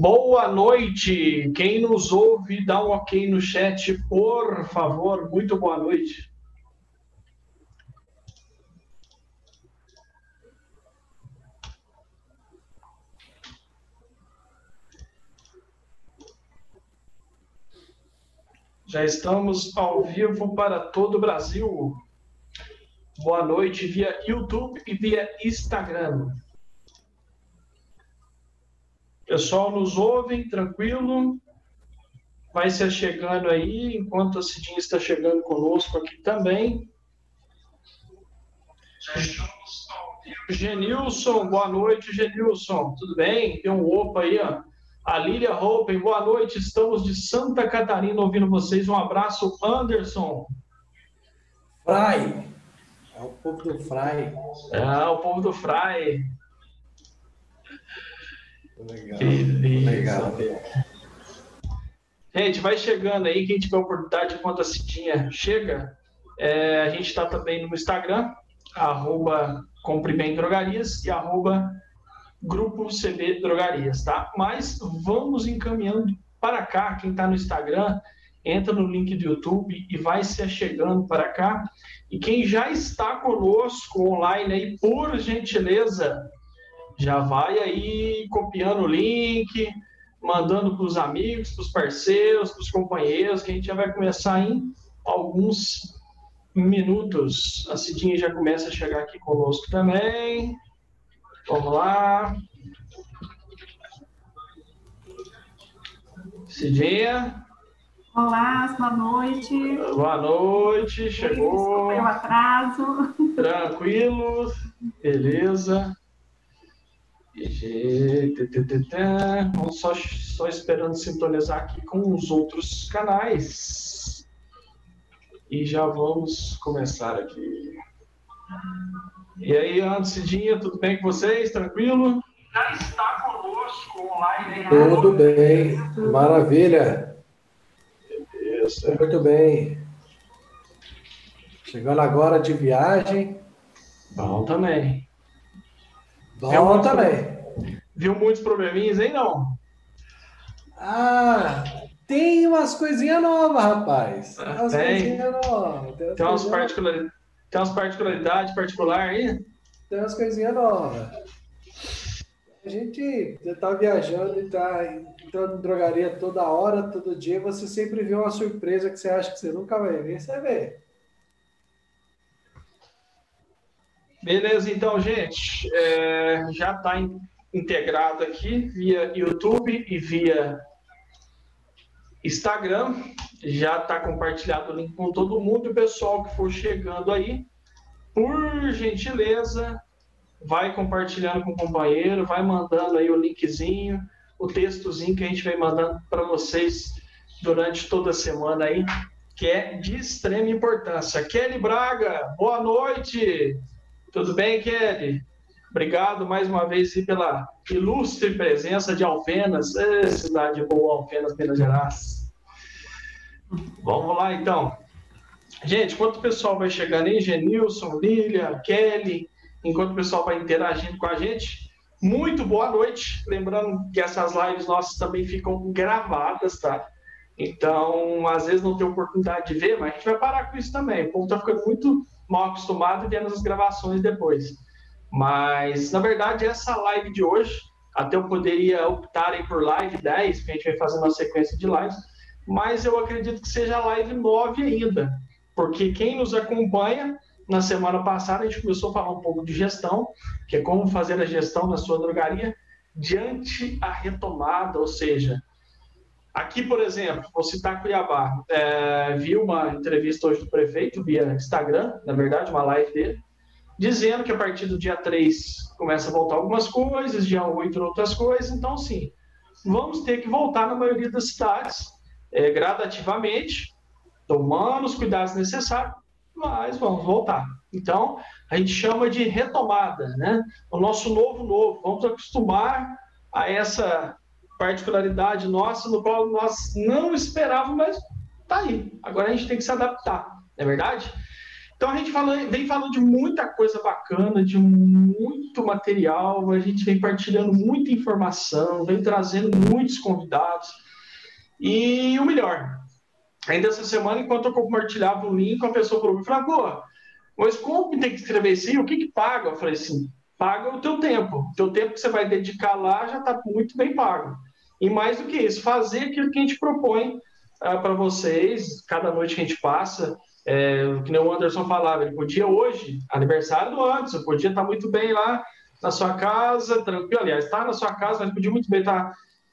Boa noite. Quem nos ouve, dá um ok no chat, por favor. Muito boa noite. Já estamos ao vivo para todo o Brasil. Boa noite via YouTube e via Instagram. Pessoal, nos ouvem, tranquilo. Vai se chegando aí, enquanto a Cidinha está chegando conosco aqui também. Genilson, boa noite, Genilson. Tudo bem? Tem um opa aí, ó. A Lília Hopen, boa noite. Estamos de Santa Catarina ouvindo vocês. Um abraço, Anderson. Fry. É o povo do Fry. É, o povo do Fry. Legal. Legal. Gente, vai chegando aí. Quem tiver oportunidade, enquanto a Cidinha chega, é, a gente está também no Instagram, arroba Drogarias e arroba Grupo CB Drogarias, tá? Mas vamos encaminhando para cá. Quem está no Instagram, entra no link do YouTube e vai se chegando para cá. E quem já está conosco online aí, por gentileza, já vai aí copiando o link, mandando para os amigos, para os parceiros, para os companheiros, que a gente já vai começar em alguns minutos. A Cidinha já começa a chegar aqui conosco também. Vamos lá. Cidinha. Olá, boa noite. Boa noite, chegou. Desculpa o atraso. Tranquilo, beleza. Vamos só, só esperando sintonizar aqui com os outros canais. E já vamos começar aqui. E aí, Anderson tudo bem com vocês? Tranquilo? Já está conosco online. Tudo bem, maravilha. Beleza. Muito bem. Chegando agora de viagem. Bom também. Bom também. Viu muitos probleminhas aí, não? Ah, tem umas coisinhas novas, rapaz. Tem umas tem. coisinhas novas. Tem umas, Tem umas, particular... Tem umas particularidades particulares aí? tem umas coisinhas novas. A gente tá viajando e tá entrando em drogaria toda hora, todo dia, você sempre vê uma surpresa que você acha que você nunca vai ver, você vê. Beleza, então, gente, é, já está integrado aqui via YouTube e via Instagram. Já está compartilhado o link com todo mundo. O pessoal que for chegando aí, por gentileza, vai compartilhando com o companheiro, vai mandando aí o linkzinho, o textozinho que a gente vem mandando para vocês durante toda a semana aí, que é de extrema importância. Kelly Braga, boa noite! Tudo bem, Kelly? Obrigado mais uma vez pela ilustre presença de Alfenas, Ê, cidade boa, Alfenas, Minas Gerais. Vamos lá, então. Gente, enquanto o pessoal vai chegando aí, Genilson, Lília, Kelly, enquanto o pessoal vai interagindo com a gente, muito boa noite. Lembrando que essas lives nossas também ficam gravadas, tá? Então, às vezes não tem oportunidade de ver, mas a gente vai parar com isso também. O povo tá ficando muito mal acostumado vendo as gravações depois. Mas, na verdade, essa live de hoje, até eu poderia optar aí por live 10, porque a gente vai fazer uma sequência de lives, mas eu acredito que seja live 9 ainda, porque quem nos acompanha, na semana passada a gente começou a falar um pouco de gestão, que é como fazer a gestão na sua drogaria diante a retomada, ou seja, aqui, por exemplo, vou citar Cuiabá, é, vi uma entrevista hoje do prefeito via Instagram, na verdade, uma live dele, dizendo que a partir do dia 3 começa a voltar algumas coisas, dia 8 outras coisas, então sim, vamos ter que voltar na maioria das cidades, é, gradativamente, tomando os cuidados necessários, mas vamos voltar. Então, a gente chama de retomada, né? O nosso novo novo. Vamos acostumar a essa particularidade nossa, no qual nós não esperávamos, mas tá aí. Agora a gente tem que se adaptar, não é verdade? Então a gente vem falando de muita coisa bacana, de muito material, a gente vem partilhando muita informação, vem trazendo muitos convidados. E o melhor, ainda essa semana, enquanto eu compartilhava o link, a pessoa falou, falou, mas como tem que escrever isso? O que, que paga? Eu falei assim, paga o teu tempo. O teu tempo que você vai dedicar lá já está muito bem pago. E mais do que isso, fazer aquilo que a gente propõe ah, para vocês, cada noite que a gente passa, é, que o Anderson falava, ele podia hoje, aniversário do Anderson, podia estar muito bem lá na sua casa, tranquilo, aliás, está na sua casa, mas podia muito bem estar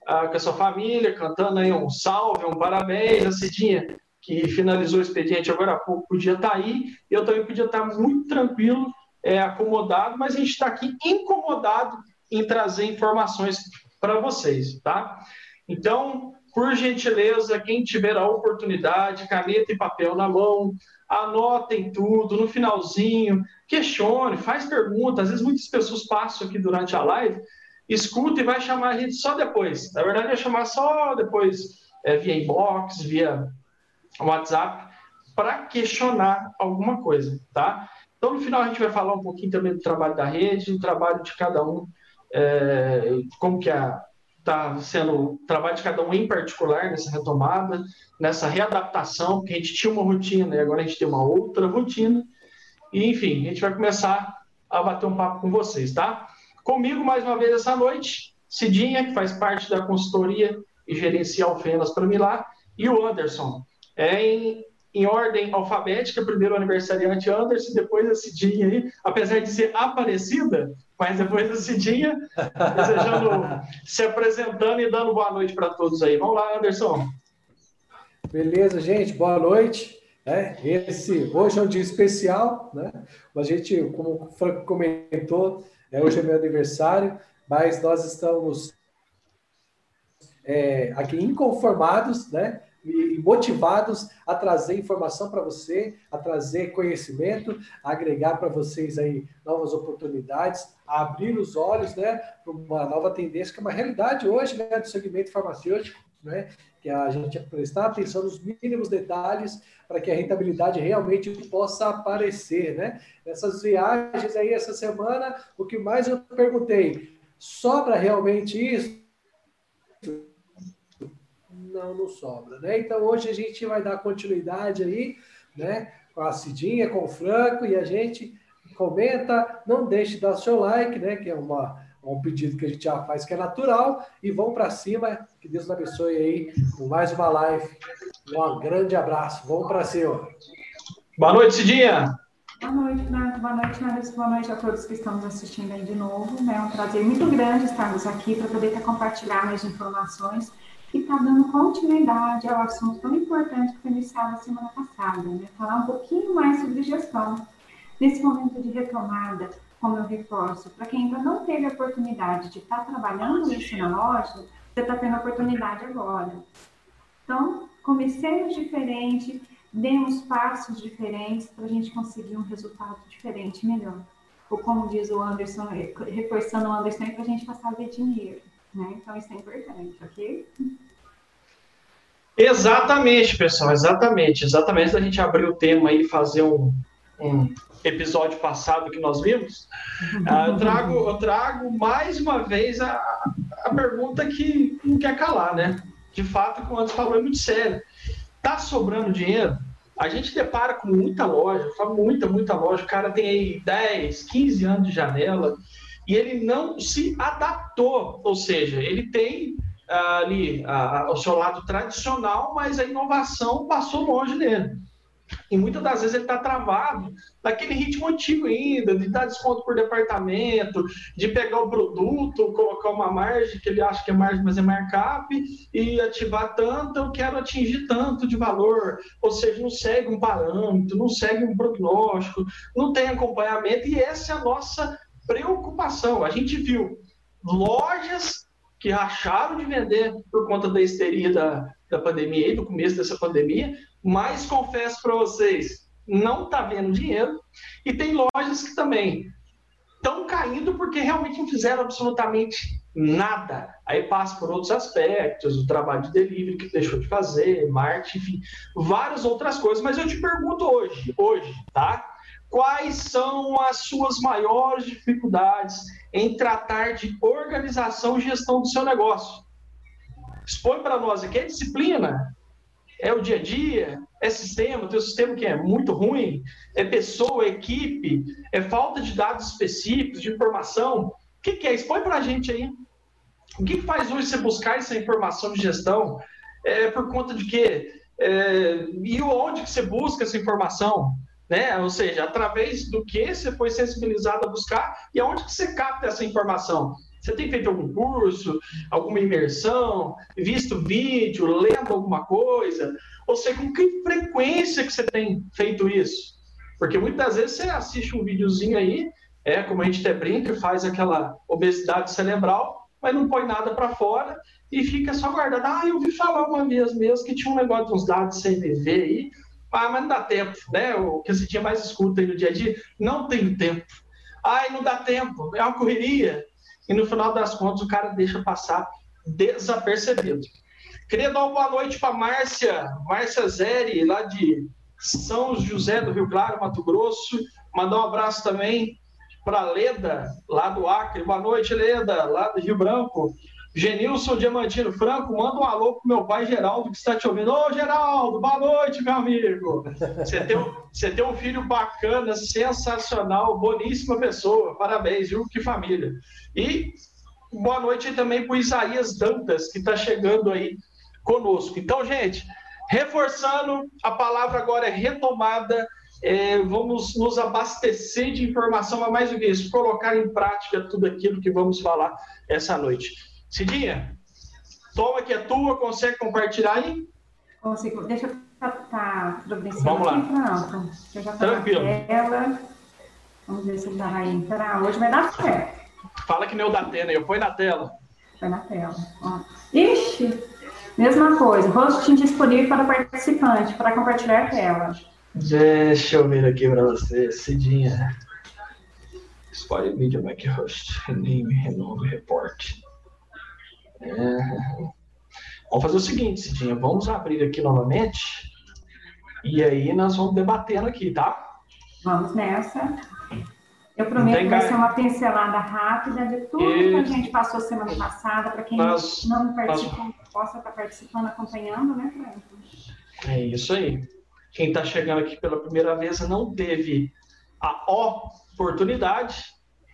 uh, com a sua família, cantando aí um salve, um parabéns, a Cidinha, que finalizou o expediente agora há pouco, podia estar aí, eu também podia estar muito tranquilo, é, acomodado, mas a gente está aqui incomodado em trazer informações para vocês, tá? Então, por gentileza, quem tiver a oportunidade, caneta e papel na mão, anotem tudo no finalzinho, questione, faz perguntas. Às vezes muitas pessoas passam aqui durante a live, escuta e vai chamar a gente só depois. Na verdade, vai chamar só depois é, via inbox, via WhatsApp, para questionar alguma coisa, tá? Então, no final, a gente vai falar um pouquinho também do trabalho da rede, do trabalho de cada um, é, como que está sendo o trabalho de cada um em particular nessa retomada, nessa readaptação, porque a gente tinha uma rotina e agora a gente tem uma outra rotina. E, enfim, a gente vai começar a bater um papo com vocês, tá? Comigo, mais uma vez, essa noite, Cidinha, que faz parte da consultoria e gerencia Alfenas para Milá, e o Anderson. É em, em ordem alfabética, primeiro o aniversariante Anderson, depois a Cidinha aí, apesar de ser aparecida, mas depois da Cidinha, desejando, se apresentando e dando boa noite para todos aí. Vamos lá, Anderson. Beleza, gente, boa noite. É, esse, hoje é um dia especial, né? A gente, como o Franco comentou, é, hoje é meu aniversário, mas nós estamos é, aqui inconformados, né? E motivados a trazer informação para você, a trazer conhecimento, a agregar para vocês aí novas oportunidades, a abrir os olhos, né, para uma nova tendência que é uma realidade hoje, né, do segmento farmacêutico, né, que a gente prestar atenção nos mínimos detalhes para que a rentabilidade realmente possa aparecer, né? Essas viagens aí essa semana, o que mais eu perguntei, sobra realmente isso? Não, não sobra, né? Então hoje a gente vai dar continuidade aí, né? Com a Cidinha, com o Franco e a gente comenta, não deixe de dar seu like, né? Que é uma, um pedido que a gente já faz que é natural e vão para cima. Que Deus abençoe aí com mais uma live. Um grande abraço. Vamos para cima. Boa noite, Cidinha. Boa noite, Nath. Boa noite, Nath. Boa noite a todos que estamos assistindo aí de novo. Né? É um prazer muito grande estarmos aqui para poder compartilhar mais informações que está dando continuidade ao assunto tão importante que foi iniciado na semana passada, né? Falar um pouquinho mais sobre gestão. Nesse momento de retomada, como eu reforço, para quem ainda não teve a oportunidade de estar tá trabalhando isso na loja, você está tendo a oportunidade agora. Então, comecemos diferente, demos passos diferentes para a gente conseguir um resultado diferente, melhor. Ou como diz o Anderson, reforçando o Anderson, é para a gente passar a ver dinheiro. Né? Então, isso é importante, ok? Exatamente, pessoal, exatamente. Exatamente a gente abrir o tema e fazer um, um episódio passado que nós vimos, uh, eu, trago, eu trago mais uma vez a, a pergunta que não quer calar, né? De fato, como antes falou, é muito sério. Tá sobrando dinheiro? A gente depara com muita loja, muita, muita loja. O cara tem aí 10, 15 anos de janela e ele não se adaptou, ou seja, ele tem uh, ali o seu lado tradicional, mas a inovação passou longe dele. E muitas das vezes ele está travado naquele ritmo antigo ainda, de dar desconto por departamento, de pegar o produto, colocar uma margem que ele acha que é margem, mas é markup, e ativar tanto, eu quero atingir tanto de valor. Ou seja, não segue um parâmetro, não segue um prognóstico, não tem acompanhamento, e essa é a nossa preocupação. A gente viu lojas que racharam de vender por conta da histeria da, da pandemia e do começo dessa pandemia, mas confesso para vocês, não está vendo dinheiro. E tem lojas que também estão caindo porque realmente não fizeram absolutamente nada. Aí passa por outros aspectos, o trabalho de delivery que deixou de fazer, marketing, enfim, várias outras coisas. Mas eu te pergunto hoje, hoje, tá? Quais são as suas maiores dificuldades em tratar de organização e gestão do seu negócio. Expõe para nós aqui, é disciplina? É o dia a dia? É sistema? O teu sistema que é muito ruim? É pessoa, é equipe? É falta de dados específicos, de informação? O que, que é? Expõe para a gente aí. O que, que faz hoje você buscar essa informação de gestão? É por conta de quê? É, e onde que você busca essa informação? Né? Ou seja, através do que você foi sensibilizado a buscar e aonde que você capta essa informação? Você tem feito algum curso, alguma imersão, visto vídeo, lendo alguma coisa? Ou seja, com que frequência que você tem feito isso? Porque muitas vezes você assiste um videozinho aí, é como a gente até brinca, faz aquela obesidade cerebral, mas não põe nada para fora e fica só guardado. Ah, eu ouvi falar uma vez mesmo que tinha um negócio de uns dados CVV aí, ah, mas não dá tempo, né? O que você tinha mais escuta aí no dia a dia, não tenho tempo. Ai, não dá tempo, é uma correria. E no final das contas o cara deixa passar desapercebido. Queria dar uma boa noite para Márcia, Márcia Zeri, lá de São José do Rio Claro, Mato Grosso. Mandar um abraço também para Leda, lá do Acre. Boa noite, Leda, lá do Rio Branco. Genilson Diamantino Franco, manda um alô pro meu pai Geraldo, que está te ouvindo. Ô, Geraldo, boa noite, meu amigo. Você tem, um, você tem um filho bacana, sensacional, boníssima pessoa. Parabéns, viu? Que família. E boa noite também para Isaías Dantas, que está chegando aí conosco. Então, gente, reforçando, a palavra agora é retomada. É, vamos nos abastecer de informação, mas mais do que isso, colocar em prática tudo aquilo que vamos falar essa noite. Cidinha, toma que é tua, consegue compartilhar aí? Consigo. Deixa eu estar tá, Vamos lá. Pronto. Eu já Tranquilo. Tela. Vamos ver se ele vai entrar. Hoje vai dar certo. Fala que nem o da Tena, eu põe na tela. Põe na tela. Ó. Ixi, mesma coisa. Rosto disponível para o participante, para compartilhar a tela. Deixa eu ver aqui para você, Cidinha. Escolhe Media Mac Host, rename, renome, reporte. É... Vamos fazer o seguinte, Cidinha, vamos abrir aqui novamente e aí nós vamos debatendo aqui, tá? Vamos nessa. Eu prometo que vai ser uma pincelada rápida de tudo e... que a gente passou semana passada, para quem nós, não participou, nós... possa estar participando, acompanhando, né, Franco? É isso aí. Quem está chegando aqui pela primeira vez não teve a oportunidade,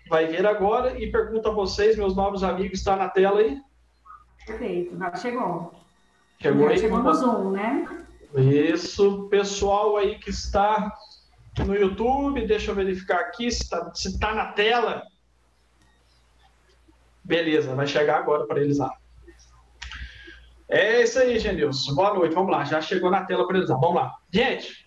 vai ver agora e pergunta a vocês, meus novos amigos, está na tela aí? Perfeito, já chegou. Chegou aí? Chegou no Zoom, né? Isso, pessoal aí que está no YouTube, deixa eu verificar aqui se está se tá na tela. Beleza, vai chegar agora para eles lá. É isso aí, Genilson. Boa noite, vamos lá. Já chegou na tela para eles lá. Vamos lá. Gente,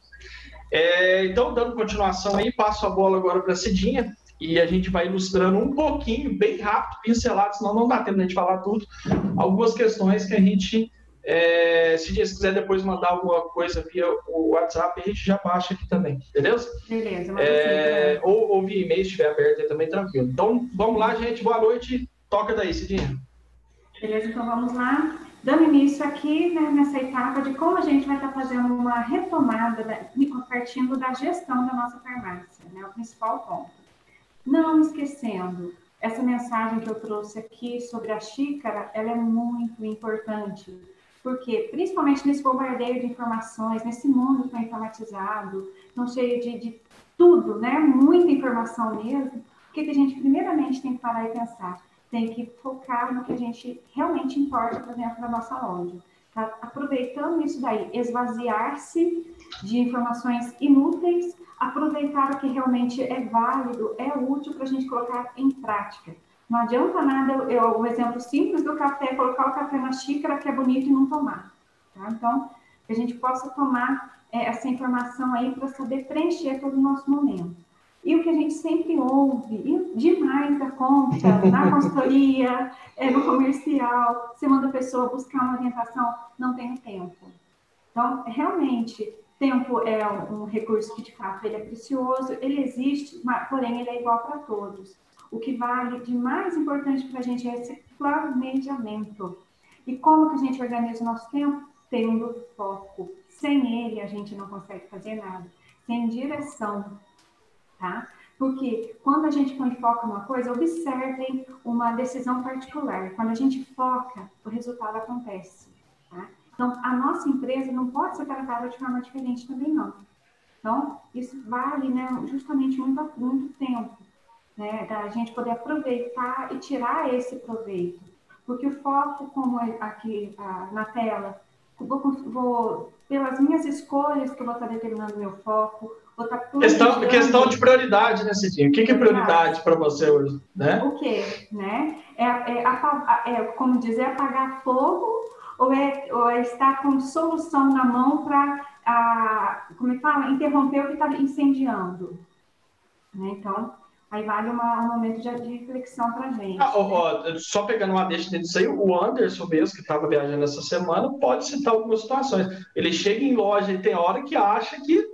é, então, dando continuação aí, passo a bola agora para a Cidinha e a gente vai ilustrando um pouquinho, bem rápido, pincelado, senão não dá tempo de a gente falar tudo, algumas questões que a gente, é, se você quiser depois mandar alguma coisa via o WhatsApp, a gente já baixa aqui também, beleza? Beleza. É, ou, ou via e-mail, se estiver aberto aí também, tranquilo. Então, vamos lá, gente, boa noite, toca daí, Cidinha. Beleza, então vamos lá. Dando início aqui né, nessa etapa de como a gente vai estar fazendo uma retomada, da, partindo da gestão da nossa farmácia, né, o principal ponto. Não esquecendo, essa mensagem que eu trouxe aqui sobre a xícara, ela é muito importante, porque principalmente nesse bombardeio de informações, nesse mundo tão informatizado, tão cheio de, de tudo, né? Muita informação mesmo. O que, que a gente primeiramente tem que parar e pensar? Tem que focar no que a gente realmente importa para dentro da nossa loja. Tá? Aproveitando isso daí, esvaziar-se de informações inúteis aproveitar o que realmente é válido, é útil para a gente colocar em prática. Não adianta nada, eu, o exemplo simples do café, colocar o café na xícara que é bonito e não tomar. Tá? Então, que a gente possa tomar é, essa informação aí para saber preencher todo o nosso momento. E o que a gente sempre ouve, demais da conta, na consultoria, é, no comercial, você manda a pessoa buscar uma orientação, não tem tempo. Então, realmente, Tempo é um recurso que, de fato, ele é precioso, ele existe, porém, ele é igual para todos. O que vale de mais importante para a gente é esse planejamento. E como que a gente organiza o nosso tempo? Tendo foco. Sem ele, a gente não consegue fazer nada. Sem direção. tá? Porque quando a gente põe foco numa coisa, observem uma decisão particular. Quando a gente foca, o resultado acontece. Então, a nossa empresa não pode ser tratada de forma diferente também, não. Então, isso vale né, justamente muito, muito tempo, né, da gente poder aproveitar e tirar esse proveito. Porque o foco, como é aqui na tela, vou, vou, pelas minhas escolhas que eu vou estar determinando meu foco, vou estar questão, questão de prioridade, né, Cidinha? O que, que é prioridade para você hoje? Né? O quê? Né? É, é, é, como dizer, apagar fogo ou é, ou é estar com solução na mão para, como é fala, interromper o que está incendiando? Né? Então, Aí vale uma, um momento de, de reflexão para a gente. Ah, ó, só pegando uma deixa disso aí, o Anderson mesmo, que estava viajando essa semana, pode citar algumas situações. Ele chega em loja e tem hora que acha que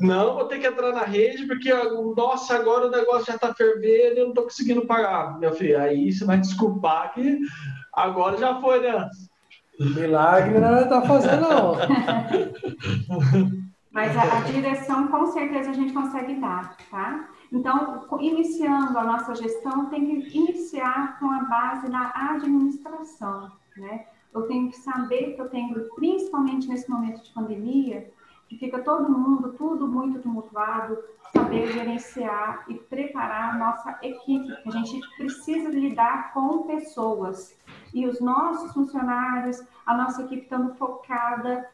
não, vou ter que entrar na rede, porque, nossa, agora o negócio já está fervendo e eu não estou conseguindo pagar. Meu filho, aí você vai desculpar que agora já foi, né? Milagre não está fazendo, não. Mas a, a direção, com certeza, a gente consegue dar, tá? Então, iniciando a nossa gestão, tem que iniciar com a base da administração, né? Eu tenho que saber que eu tenho, principalmente nesse momento de pandemia, que fica todo mundo, tudo muito tumultuado, saber gerenciar e preparar a nossa equipe. A gente precisa lidar com pessoas. E os nossos funcionários, a nossa equipe estando focada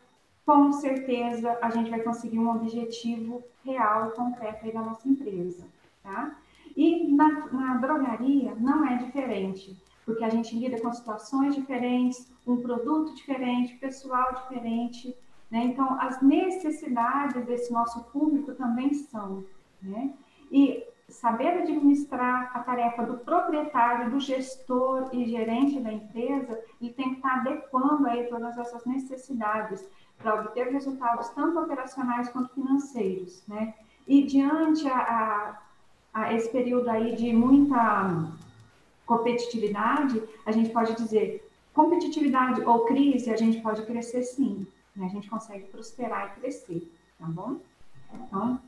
com certeza a gente vai conseguir um objetivo real, concreto aí da nossa empresa, tá? E na, na drogaria não é diferente, porque a gente lida com situações diferentes, um produto diferente, pessoal diferente, né? Então, as necessidades desse nosso público também são, né? E saber administrar a tarefa do proprietário, do gestor e gerente da empresa, ele tem que estar adequando aí todas essas necessidades para obter resultados tanto operacionais quanto financeiros, né? E diante a, a, a, esse período aí de muita competitividade, a gente pode dizer competitividade ou crise, a gente pode crescer sim, né? A gente consegue prosperar e crescer, tá bom? Então,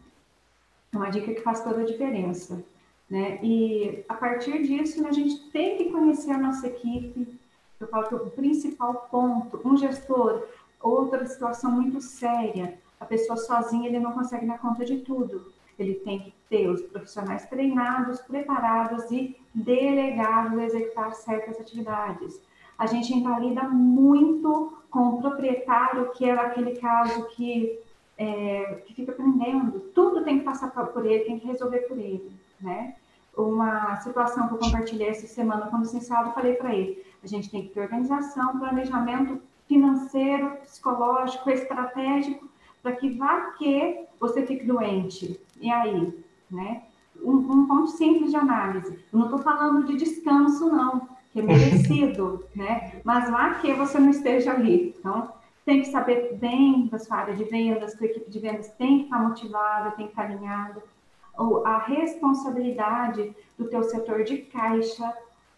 uma dica que faz toda a diferença, né? E a partir disso, né, a gente tem que conhecer a nossa equipe. Eu falo que o principal ponto, um gestor Outra situação muito séria, a pessoa sozinha ele não consegue dar conta de tudo. Ele tem que ter os profissionais treinados, preparados e delegados a executar certas atividades. A gente invalida muito com o proprietário, que é aquele caso que, é, que fica aprendendo. Tudo tem que passar por ele, tem que resolver por ele, né? Uma situação que eu compartilhei essa semana com o licenciado, falei para ele, a gente tem que ter organização, planejamento financeiro, psicológico, estratégico, para que vá que você fique doente. E aí, né? Um, um ponto simples de análise. Eu não estou falando de descanso, não, que é merecido, né? Mas vá que você não esteja ali. Então, tem que saber bem da sua área de vendas, sua equipe de vendas tem que estar motivada, tem que estar alinhada. Ou a responsabilidade do teu setor de caixa,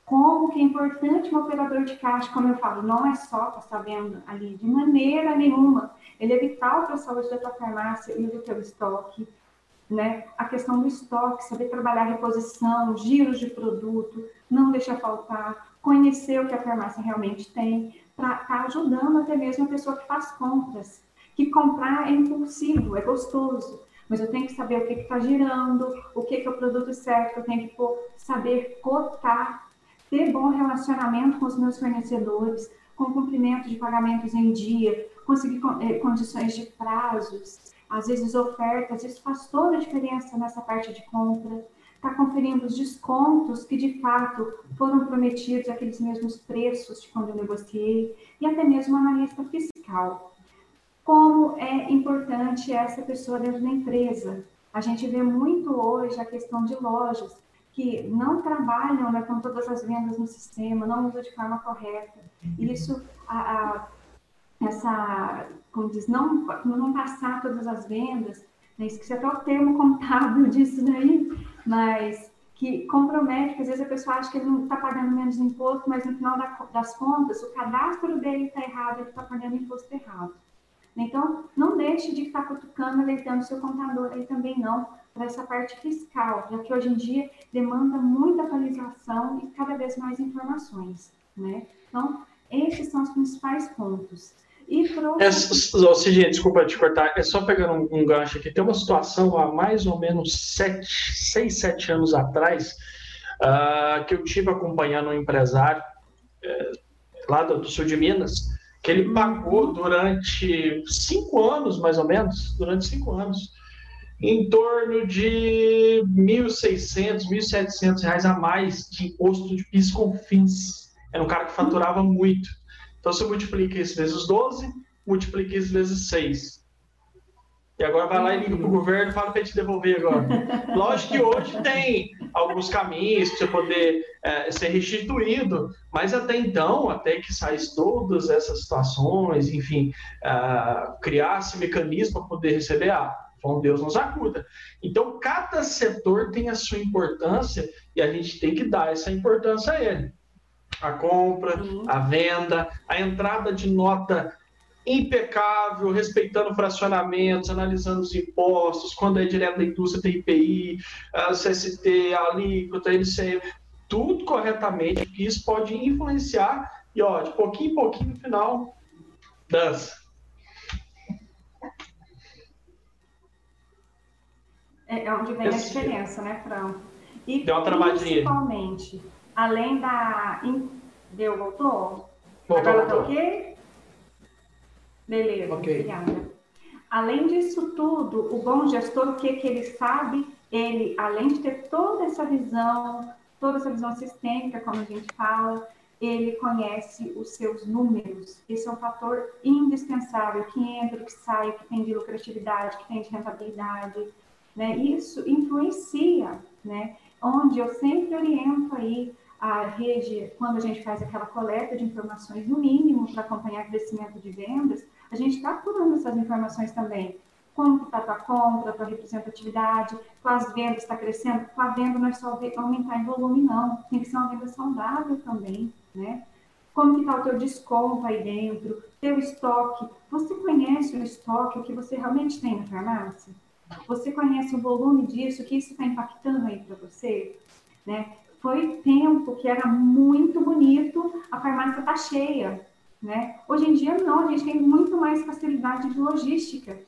como que é importante um operador de caixa, como eu falo, não é só para estar vendo ali, de maneira nenhuma. Ele é vital para a saúde da tua farmácia e do teu estoque, né? A questão do estoque, saber trabalhar reposição, giros de produto, não deixar faltar, conhecer o que a farmácia realmente tem, estar tá ajudando até mesmo a pessoa que faz compras. Que comprar é impulsivo, é gostoso, mas eu tenho que saber o que está girando, o que, que é o produto certo, eu tenho que saber cotar ter bom relacionamento com os meus fornecedores, com cumprimento de pagamentos em dia, conseguir eh, condições de prazos, às vezes ofertas, isso faz toda a diferença nessa parte de compra. Está conferindo os descontos que de fato foram prometidos, aqueles mesmos preços de quando eu negociei, e até mesmo analista fiscal. Como é importante essa pessoa dentro da empresa. A gente vê muito hoje a questão de lojas que não trabalham né, com todas as vendas no sistema, não usam de forma correta. E isso, a, a, essa, como diz, não, não passar todas as vendas, né, esqueci até o termo contábil disso daí, mas que compromete, às vezes a pessoa acha que ele não está pagando menos imposto, mas no final das contas, o cadastro dele está errado, ele está pagando imposto errado. Então, não deixe de estar cutucando, alertando seu contador aí também não, para essa parte fiscal, já que hoje em dia demanda muita atualização e cada vez mais informações, né? Então, esses são os principais pontos. E pro... é, desculpa te cortar, é só pegando um, um, gancho aqui. Tem uma situação há mais ou menos sete, seis, sete anos atrás uh, que eu tive acompanhando um empresário uh, lá do, do sul de Minas, que ele pagou durante cinco anos, mais ou menos, durante cinco anos, em torno de R$ 1.600, R$ 1.700 a mais de imposto de PIS com fins. Era um cara que faturava muito. Então, você multiplica isso vezes 12, multiplica isso vezes 6. E agora vai lá e liga para o governo e fala para te devolver agora. Lógico que hoje tem alguns caminhos para você poder é, ser restituído, mas até então, até que saísse todas essas situações, enfim, uh, criasse mecanismo para poder receber, ah, bom Deus nos acuda. Então, cada setor tem a sua importância e a gente tem que dar essa importância a ele. A compra, a venda, a entrada de nota impecável, respeitando fracionamentos, analisando os impostos, quando é direto da indústria tem IPI, a CST, a alíquota, LCM, tudo corretamente, porque isso pode influenciar e, ó, de pouquinho em pouquinho, no final, dança. É, é onde vem Esse... a diferença, né, Fran? E Deu uma travadinha. Principalmente, além da... Deu, voltou? Voltou, Agora voltou. tá ok? Beleza, okay. obrigada. Além disso tudo, o bom gestor, o que, que ele sabe? Ele, além de ter toda essa visão, toda essa visão sistêmica, como a gente fala, ele conhece os seus números. Esse é um fator indispensável, que entra, que sai, que tem de lucratividade, que tem de rentabilidade. Né? Isso influencia, né? onde eu sempre oriento aí a rede, quando a gente faz aquela coleta de informações, no mínimo, para acompanhar crescimento de vendas, a gente está apurando essas informações também. Como está a tua compra, a tua representatividade, as vendas está crescendo. Com a venda não é só aumentar em volume, não. Tem que ser uma venda saudável também, né? Como está o teu desconto aí dentro, teu estoque. Você conhece o estoque, o que você realmente tem na farmácia? Você conhece o volume disso, o que isso está impactando aí para você? Né? Foi tempo que era muito bonito, a farmácia está cheia. Né? Hoje em dia, não, a gente tem muito mais facilidade de logística.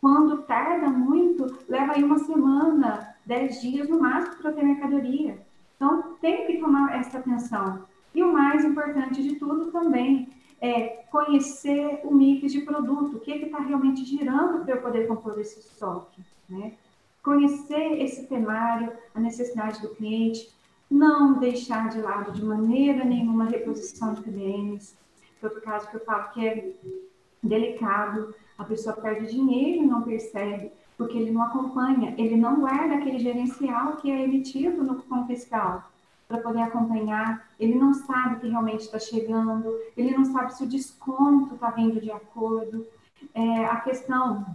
Quando tarda muito, leva aí uma semana, dez dias no máximo para ter mercadoria. Então, tem que tomar essa atenção. E o mais importante de tudo também é conhecer o mix de produto, o que está realmente girando para eu poder compor esse estoque. Né? Conhecer esse temário, a necessidade do cliente, não deixar de lado de maneira nenhuma a reposição de PDMs, outro caso que eu falo que é delicado, a pessoa perde dinheiro e não percebe, porque ele não acompanha, ele não guarda aquele gerencial que é emitido no cupom fiscal para poder acompanhar, ele não sabe que realmente está chegando, ele não sabe se o desconto está vindo de acordo. É, a questão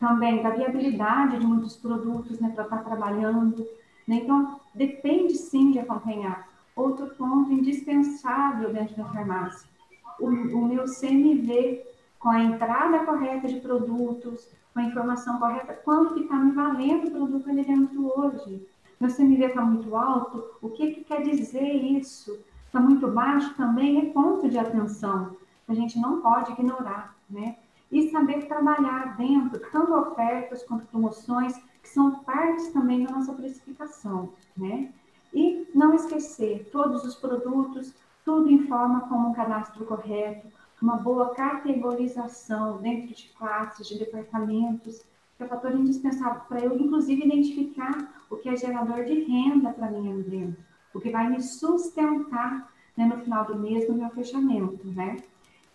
também da viabilidade de muitos produtos né, para estar tá trabalhando. Né? Então, depende sim de acompanhar. Outro ponto indispensável dentro da farmácia o, o meu CMV com a entrada correta de produtos, com a informação correta, quanto que está me valendo o produto ali dentro hoje. Meu CMV está muito alto, o que, que quer dizer isso? Está muito baixo também é ponto de atenção. A gente não pode ignorar, né? E saber trabalhar dentro, tanto ofertas quanto promoções, que são partes também da nossa precificação, né? E não esquecer, todos os produtos tudo informa como um cadastro correto, uma boa categorização dentro de classes, de departamentos, que é um fator indispensável para eu, inclusive, identificar o que é gerador de renda para ali dentro, o que vai me sustentar né, no final do mês, no meu fechamento, né?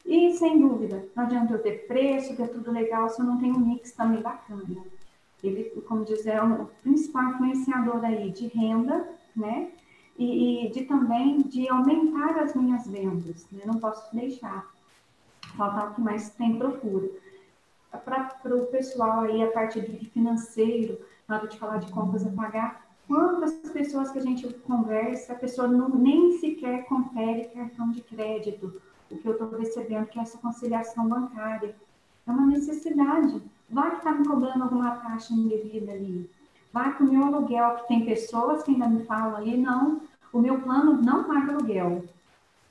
E, sem dúvida, não adianta eu ter preço, ter tudo legal, se eu não tenho um mix também bacana. Ele, como diz, é o principal influenciador aí de renda, né? e, e de também de aumentar as minhas vendas. Né? Não posso deixar faltar o que mais tem procura. Para o pessoal aí, a parte de financeiro, na hora de falar de contas a pagar, quantas pessoas que a gente conversa, a pessoa não, nem sequer confere cartão de crédito, o que eu estou recebendo, que é essa conciliação bancária. é uma necessidade. Vai que está me cobrando alguma taxa indevida ali. Vai que o meu aluguel, que tem pessoas que ainda me falam ali, não, o meu plano não paga aluguel.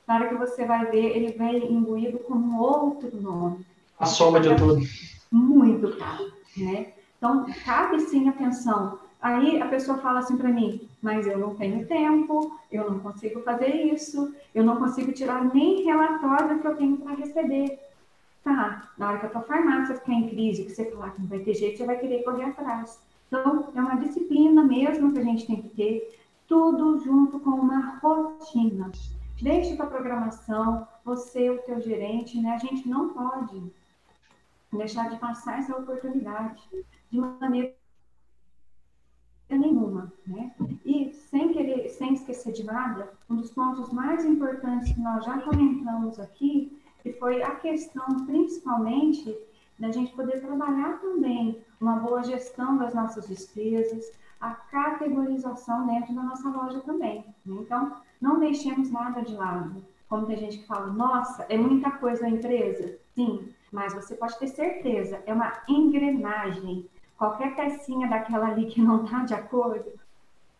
Na hora que você vai ver, ele vem imbuído com um outro nome. A soma de tudo. Muito caro, né? Então, cabe sim atenção. Aí a pessoa fala assim para mim, mas eu não tenho tempo, eu não consigo fazer isso, eu não consigo tirar nem relatório que eu tenho para receber. Tá, na hora que a tua farmácia ficar em crise, que você falar que não vai ter jeito, você vai querer correr atrás. Então, é uma disciplina mesmo que a gente tem que ter, tudo junto com uma rotina. Deixe tua programação, você, o teu gerente, né? A gente não pode deixar de passar essa oportunidade de maneira nenhuma, né? E sem querer, sem esquecer de nada, um dos pontos mais importantes que nós já comentamos aqui, que foi a questão principalmente da gente poder trabalhar também uma boa gestão das nossas despesas, a categorização dentro da nossa loja também. Né? Então, não deixemos nada de lado. Como tem gente que fala, nossa, é muita coisa a empresa. Sim, mas você pode ter certeza, é uma engrenagem qualquer pecinha daquela ali que não está de acordo,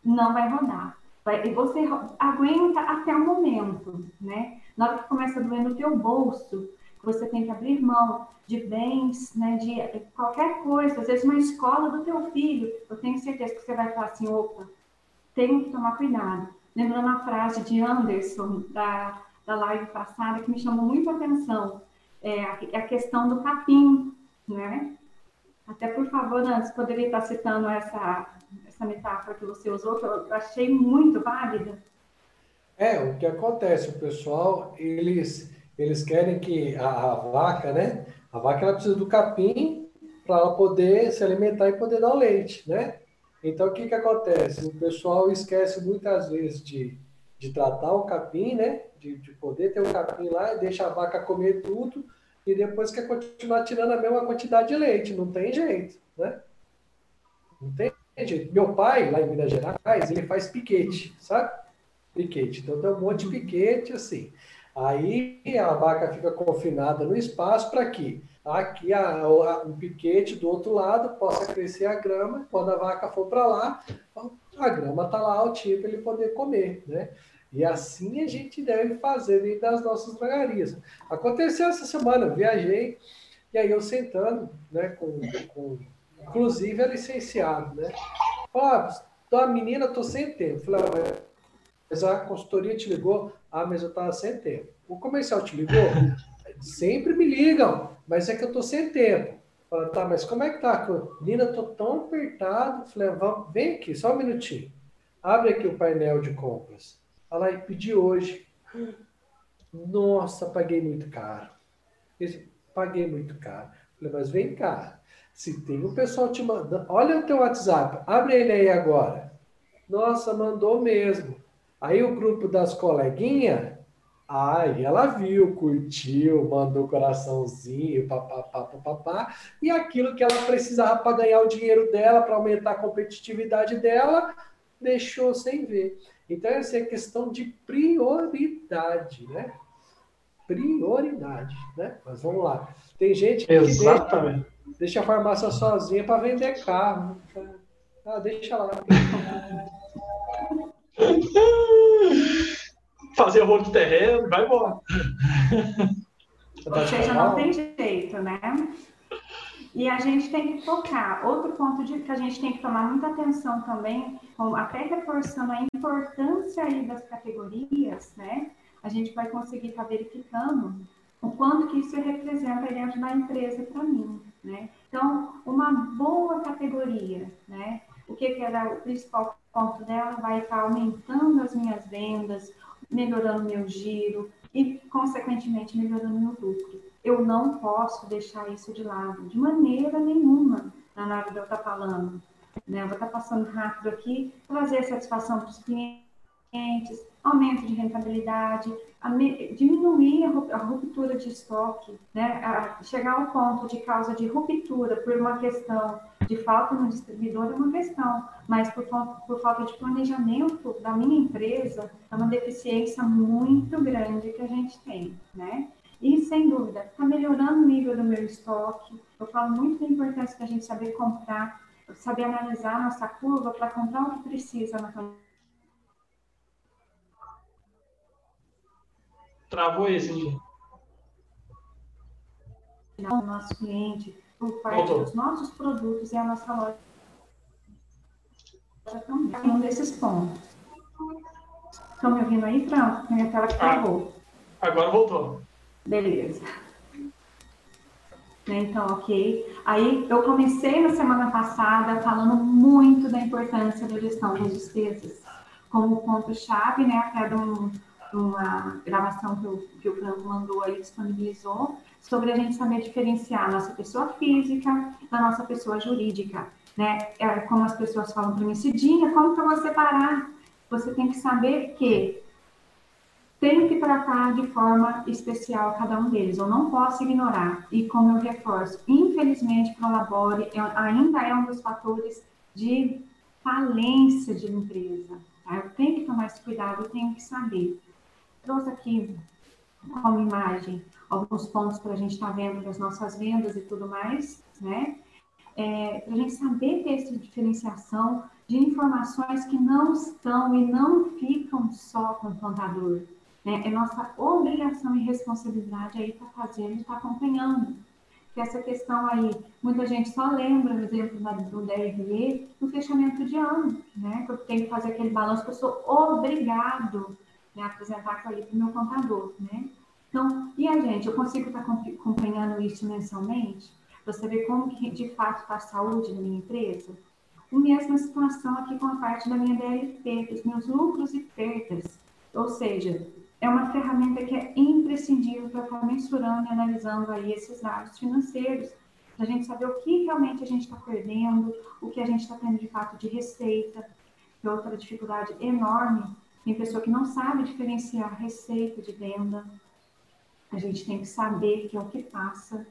não vai rodar. Vai, e você aguenta até o momento, né? Na hora que começa a doer no teu bolso, você tem que abrir mão de bens, né, de qualquer coisa, às vezes uma escola do teu filho, eu tenho certeza que você vai falar assim, opa, tenho que tomar cuidado. Lembrando a frase de Anderson, da, da live passada, que me chamou muito a atenção, é a, questão do capim, né? Até por favor, Nantes, poderia estar citando essa, essa metáfora que você usou, que eu achei muito válida. É, o que acontece, o pessoal, eles, eles querem que a, a vaca, né? A vaca ela precisa do capim para ela poder se alimentar e poder dar o leite, né? Então, o que, que acontece? O pessoal esquece muitas vezes de, de tratar o capim, né? De, de poder ter o capim lá deixa a vaca comer tudo e depois quer continuar tirando a mesma quantidade de leite. Não tem jeito, né? Não tem jeito. Meu pai, lá em Minas Gerais, ele faz piquete, sabe? Piquete. Então tem um monte de piquete assim. Aí a vaca fica confinada no espaço para que aqui a, a, o piquete do outro lado possa crescer a grama. Quando a vaca for para lá, a grama está lá altinha para ele poder comer, né? E assim a gente deve fazer dentro das nossas drogarias. Aconteceu essa semana, eu viajei, e aí eu sentando, né, com, com inclusive a licenciado, né? Ó, oh, a menina, tô sem tempo. Falei, ah, mas a consultoria te ligou? Ah, mas eu tava sem tempo. O comercial te ligou? Sempre me ligam, mas é que eu tô sem tempo. Falei, tá, mas como é que tá? Menina, tô tão apertado. Falei, vem aqui, só um minutinho. Abre aqui o painel de compras. Lá, e pedi hoje. Nossa, paguei muito caro. Esse, paguei muito caro. Falei, mas vem cá. Se tem um pessoal te mandando. Olha o teu WhatsApp. Abre ele aí agora. Nossa, mandou mesmo. Aí o grupo das coleguinhas. Aí ela viu, curtiu, mandou coraçãozinho, papapá, papapá, e aquilo que ela precisava para ganhar o dinheiro dela, para aumentar a competitividade dela, deixou sem ver. Então, essa é questão de prioridade, né? Prioridade, né? Mas vamos lá. Tem gente que Exatamente. Deixa, deixa a farmácia sozinha para vender carro. Ah, deixa lá. Fazer rolo de terreno, vai embora. Ou seja, não tem jeito, né? E a gente tem que focar. Outro ponto de, que a gente tem que tomar muita atenção também, até reforçando a importância aí das categorias, né? A gente vai conseguir estar tá verificando o quanto que isso representa dentro da empresa para mim, né? Então, uma boa categoria, né? O que, que era o principal ponto dela? Vai estar aumentando as minhas vendas, melhorando meu giro e, consequentemente, melhorando meu lucro eu não posso deixar isso de lado, de maneira nenhuma, na hora de eu estar falando. Né? Eu vou estar passando rápido aqui, trazer satisfação para os clientes, aumento de rentabilidade, diminuir a ruptura de estoque, né? chegar ao ponto de causa de ruptura por uma questão de falta no distribuidor é uma questão, mas por, por falta de planejamento da minha empresa, é uma deficiência muito grande que a gente tem, né? E, sem dúvida, está melhorando o nível do meu estoque. Eu falo muito da importância da gente saber comprar, saber analisar a nossa curva para comprar o que precisa naquela. Travou esse, gente. O nosso cliente, por parte Voltou. dos nossos produtos e a nossa loja também. Um desses pontos. Estão me ouvindo aí, Fran? Minha tela que ah, travou. Agora voltou. Beleza. Então, ok. Aí eu comecei na semana passada falando muito da importância da gestão das despesas como ponto-chave, né? Até de, um, uma gravação que o, que o Franco mandou aí, disponibilizou, sobre a gente saber diferenciar a nossa pessoa física da nossa pessoa jurídica, né? É, como as pessoas falam para mim, Cidinha, como que eu vou separar? Você tem que saber que tenho que tratar de forma especial cada um deles, eu não posso ignorar. E como eu reforço, infelizmente, Prolabore é, ainda é um dos fatores de falência de empresa. Tá? Eu tenho que tomar esse cuidado, eu tenho que saber. Trouxe aqui como imagem alguns pontos para a gente estar tá vendo das nossas vendas e tudo mais, né? É, para a gente saber ter essa diferenciação de informações que não estão e não ficam só com o contador. Né? É nossa obrigação e responsabilidade aí estar tá fazendo estar tá acompanhando. Que essa questão aí, muita gente só lembra, por exemplo, do DRE, no fechamento de ano, né? Que eu tenho que fazer aquele balanço que eu sou obrigado né, apresentar para o meu contador, né? Então, e a gente, eu consigo estar acompanhando isso mensalmente? Para saber como que de fato está a saúde da minha empresa? A mesma situação aqui com a parte da minha DLP, dos meus lucros e perdas. Ou seja, é uma ferramenta que é imprescindível para estar mensurando e analisando aí esses dados financeiros, para a gente saber o que realmente a gente está perdendo, o que a gente está tendo de fato de receita, que é outra dificuldade enorme. Tem pessoa que não sabe diferenciar receita de venda. A gente tem que saber que é o que passa.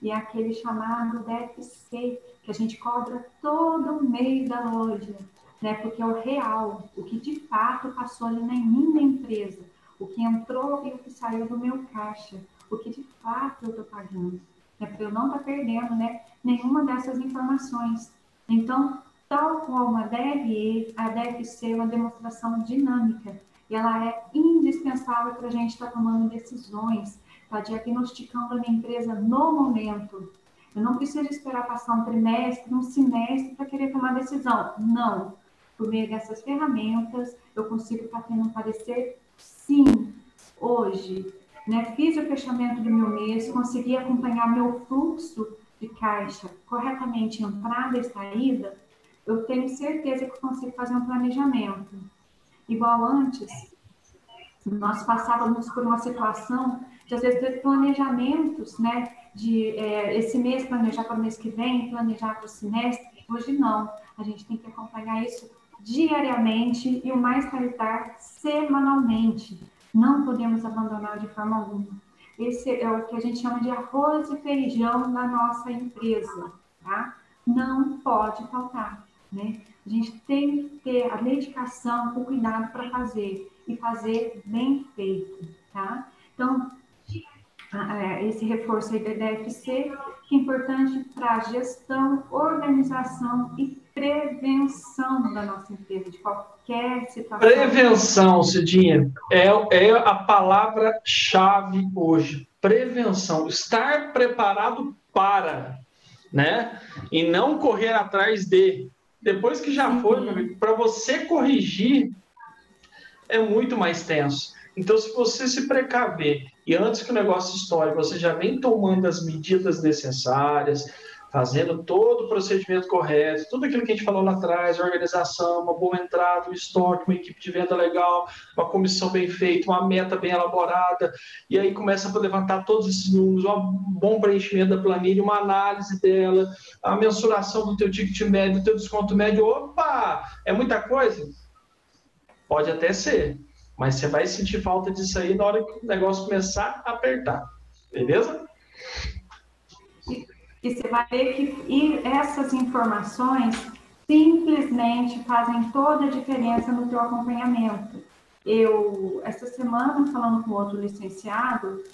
E é aquele chamado DFC, que a gente cobra todo mês da loja, né? Porque é o real, o que de fato passou ali na minha empresa o que entrou e o que saiu do meu caixa, o que de fato eu estou pagando, né? para eu não estar tá perdendo né, nenhuma dessas informações. Então, tal como a DRE, a deve ser uma demonstração dinâmica, e ela é indispensável para a gente estar tá tomando decisões, estar tá diagnosticando a minha empresa no momento. Eu não preciso esperar passar um trimestre, um semestre para querer tomar decisão. Não. Por meio dessas ferramentas, eu consigo estar tá tendo um parecer sim, hoje, né, fiz o fechamento do meu mês, consegui acompanhar meu fluxo de caixa corretamente, entrada e saída, eu tenho certeza que consigo fazer um planejamento. Igual antes, nós passávamos por uma situação de, às vezes, ter planejamentos, né? De é, esse mês planejar para o mês que vem, planejar para o semestre. Hoje não. A gente tem que acompanhar isso diariamente e o mais tardar semanalmente. Não podemos abandonar de forma alguma. Esse é o que a gente chama de arroz e feijão na nossa empresa, tá? Não pode faltar, né? A gente tem que ter a dedicação, o cuidado para fazer e fazer bem feito, tá? Então, é, esse reforço aí da DFC, que é importante para gestão, organização e prevenção da nossa empresa, de qualquer situação. Prevenção, Cidinha, é, é a palavra-chave hoje. Prevenção, estar preparado para, né? E não correr atrás de. Depois que já Sim. foi, para você corrigir, é muito mais tenso. Então, se você se precaver e antes que o negócio estoure, você já vem tomando as medidas necessárias, fazendo todo o procedimento correto, tudo aquilo que a gente falou lá atrás, organização, uma boa entrada, um estoque, uma equipe de venda legal, uma comissão bem feita, uma meta bem elaborada, e aí começa a levantar todos esses números, um bom preenchimento da planilha, uma análise dela, a mensuração do teu ticket médio, do teu desconto médio, opa, é muita coisa? Pode até ser, mas você vai sentir falta disso aí na hora que o negócio começar a apertar, beleza? E você vai ver que essas informações simplesmente fazem toda a diferença no teu acompanhamento. Eu, essa semana, falando com outro licenciado,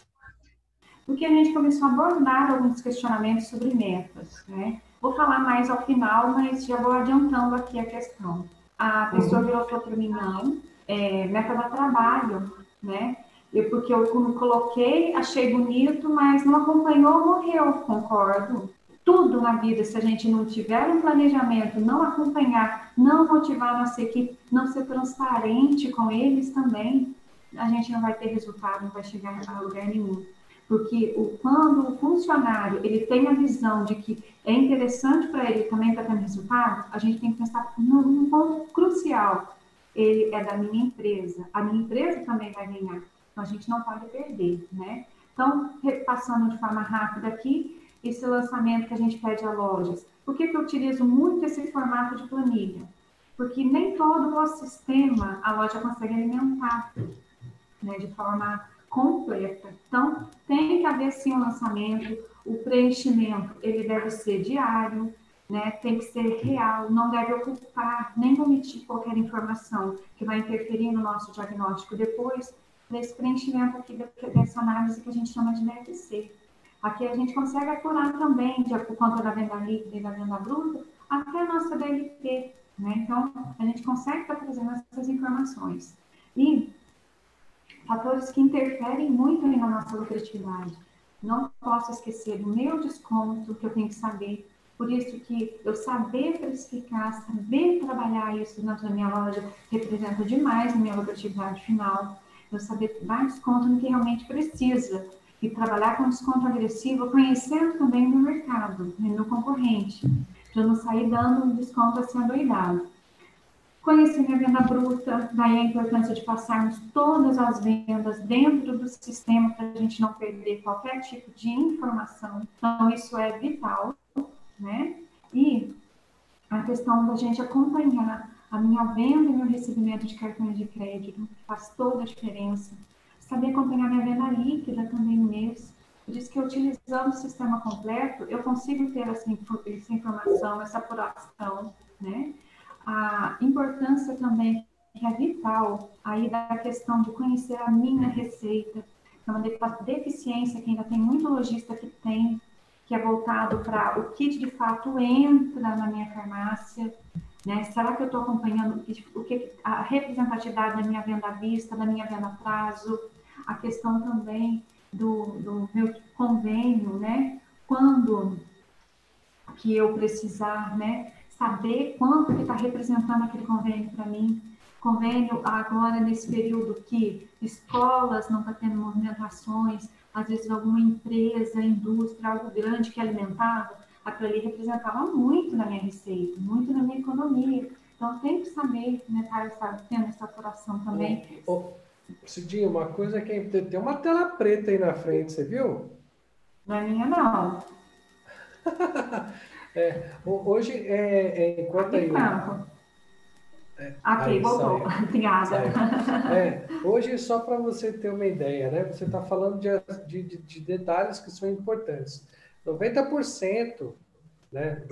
porque a gente começou a abordar alguns questionamentos sobre metas, né? Vou falar mais ao final, mas já vou adiantando aqui a questão. A pessoa uhum. virou para mim, não, é, meta da trabalho, né? Eu, porque eu coloquei, achei bonito, mas não acompanhou, morreu, concordo. Tudo na vida, se a gente não tiver um planejamento, não acompanhar, não motivar a nossa equipe, não ser transparente com eles também, a gente não vai ter resultado, não vai chegar a lugar nenhum. Porque o, quando o funcionário ele tem a visão de que é interessante para ele também estar tá tendo resultado, a gente tem que pensar num ponto crucial. Ele é da minha empresa, a minha empresa também vai ganhar. Então a gente não pode perder, né? Então, repassando de forma rápida aqui, esse lançamento que a gente pede a lojas. Por que, que eu utilizo muito esse formato de planilha? Porque nem todo o sistema a loja consegue alimentar né, de forma completa. Então, tem que haver sim um lançamento, o preenchimento ele deve ser diário, né, tem que ser real, não deve ocupar nem omitir qualquer informação que vai interferir no nosso diagnóstico depois desse preenchimento aqui dessa análise que a gente chama de DFC. Aqui a gente consegue apurar também, de, por conta da venda líquida e da venda bruta, até a nossa DLP. Né? Então, a gente consegue estar trazendo essas informações. E fatores que interferem muito na nossa lucratividade. Não posso esquecer do meu desconto, que eu tenho que saber. Por isso que eu saber precificar, saber trabalhar isso da minha loja, representa demais na minha lucratividade final. Eu saber dar desconto no que realmente precisa. E trabalhar com desconto agressivo, conhecendo também o mercado, meu concorrente. Para não sair dando um desconto assim adoidado. Conhecer minha venda bruta, daí a importância de passarmos todas as vendas dentro do sistema para a gente não perder qualquer tipo de informação. Então, isso é vital, né? E a questão da gente acompanhar a minha venda e meu recebimento de cartões de crédito faz toda a diferença. Saber acompanhar minha venda líquida também no mês. Por isso que utilizando o sistema completo, eu consigo ter essa, informação, essa apuração, né? a importância também que é vital aí da questão de conhecer a minha receita, é uma deficiência que ainda tem muito lojista que tem, que é voltado para o que de fato entra na minha farmácia, né? Será que eu estou acompanhando o que a representatividade da minha venda à vista, da minha venda a prazo, a questão também do, do meu convênio, né? Quando que eu precisar, né? saber quanto que está representando aquele convênio para mim. Convênio agora nesse período que escolas não estão tá tendo movimentações, às vezes alguma empresa, indústria, algo grande que alimentava, aquilo ali representava muito na minha receita, muito na minha economia. Então tem que saber, né, estar tendo essa apuração também. Ô, ô, Cidinho, uma coisa que é, tem uma tela preta aí na frente, você viu? Não é minha, não. É, hoje, é, é, enquanto aí. É, ok, voltou. Obrigada. É, hoje, só para você ter uma ideia, né? Você está falando de, de, de, detalhes que são importantes. 90%, né?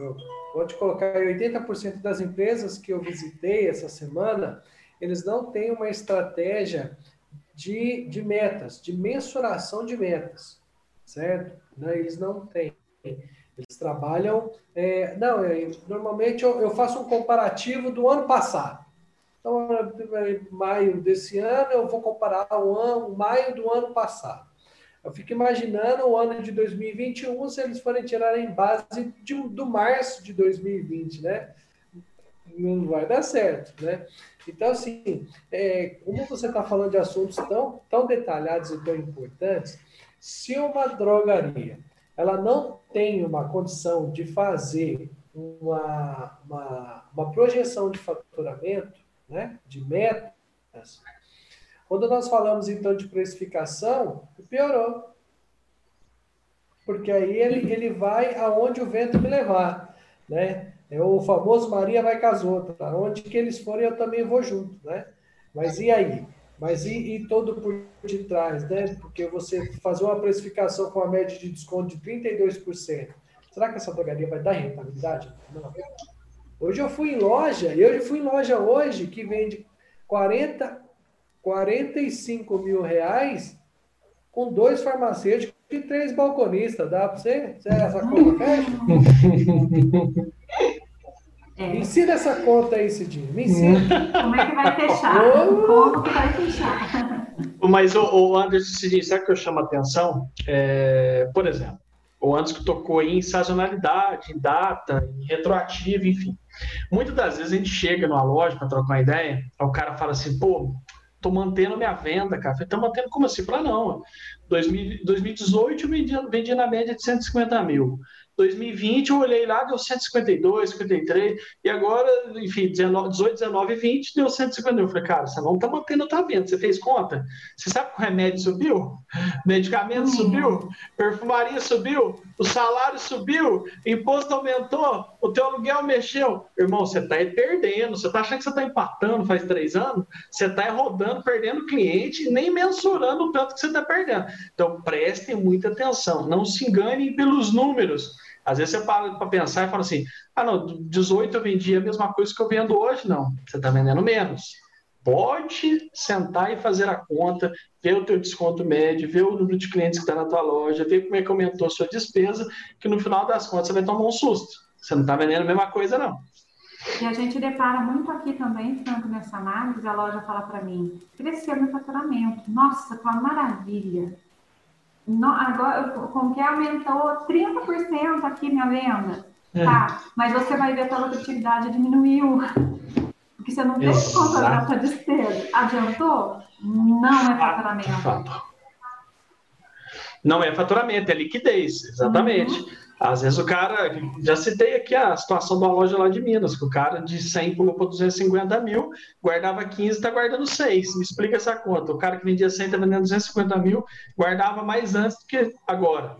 Pode colocar 80% das empresas que eu visitei essa semana, eles não têm uma estratégia de, de metas, de mensuração de metas, certo? Né? Eles não têm. Eles trabalham. É, não, é, normalmente eu, eu, faço um comparativo do ano passado. Então, em maio desse ano, eu vou comparar o ano, o maio do ano passado. Eu fico imaginando o ano de 2021 se eles forem tirar em base de, do março de 2020, né? Não vai dar certo, né? Então, assim, é, como você está falando de assuntos tão, tão detalhados e tão importantes, se uma drogaria ela não tem uma condição de fazer uma, uma, uma projeção de faturamento, né, de metas, quando nós falamos então de precificação, piorou. Porque aí ele, ele vai aonde o vento me levar, né? É o famoso Maria vai com as outras. Onde que eles forem, eu também vou junto, né? Mas e aí? Mas e, e, todo por detrás, né? Porque você fazer uma precificação com a média de desconto de 32%, será que essa drogaria vai dar rentabilidade? Não. Hoje eu fui em loja, eu fui em loja hoje que vende 40, 45 mil reais com dois farmacêuticos de três balconistas, dá para você? Você essa conta fecha? É. Me ensina essa conta aí, Cidinho. Me ensina. Como é que vai fechar? Como que vai fechar? Mas o, o Anderson Cidinho, sabe que eu chamo a atenção? É, por exemplo, o Anderson tocou em sazonalidade, em data, em retroativo, enfim. Muitas das vezes a gente chega numa loja para trocar uma ideia, aí o cara fala assim, pô, tô mantendo minha venda, cara. Falei, tá mantendo como assim? Para não. 2018 eu vendia, vendia na média de 150 mil. 2020 eu olhei lá, deu 152, 53, e agora, enfim, 19, 18, 19 e 20 deu 151. Eu falei, cara, você não está mantendo a tua venda, você fez conta? Você sabe que o remédio subiu? Medicamento uhum. subiu? Perfumaria subiu? O salário subiu? Imposto aumentou? O teu aluguel mexeu? Irmão, você está perdendo, você está achando que você está empatando faz três anos? Você está rodando, perdendo cliente, nem mensurando o tanto que você está perdendo. Então, prestem muita atenção, não se enganem pelos números. Às vezes você para para pensar e fala assim: ah, não, 18 eu vendi a mesma coisa que eu vendo hoje. Não, você está vendendo menos. Pode sentar e fazer a conta, ver o teu desconto médio, ver o número de clientes que está na tua loja, ver como é que aumentou a sua despesa, que no final das contas você vai tomar um susto. Você não está vendendo a mesma coisa, não. E a gente depara muito aqui também, Franco, nessa análise, a loja fala para mim, cresceu meu faturamento. Nossa, tá uma maravilha. No, agora, como que aumentou 30% aqui minha venda. É. Tá, mas você vai ver que a lucratividade diminuiu. Porque você não teve conta da sua despesa. Adiantou? Não é faturamento. Não é faturamento, é liquidez, exatamente. Uhum. Às vezes o cara, já citei aqui a situação da loja lá de Minas, que o cara de 100 pulou para 250 mil, guardava 15 está guardando 6. Me explica essa conta. O cara que vendia 100 está vendendo 250 mil, guardava mais antes do que agora.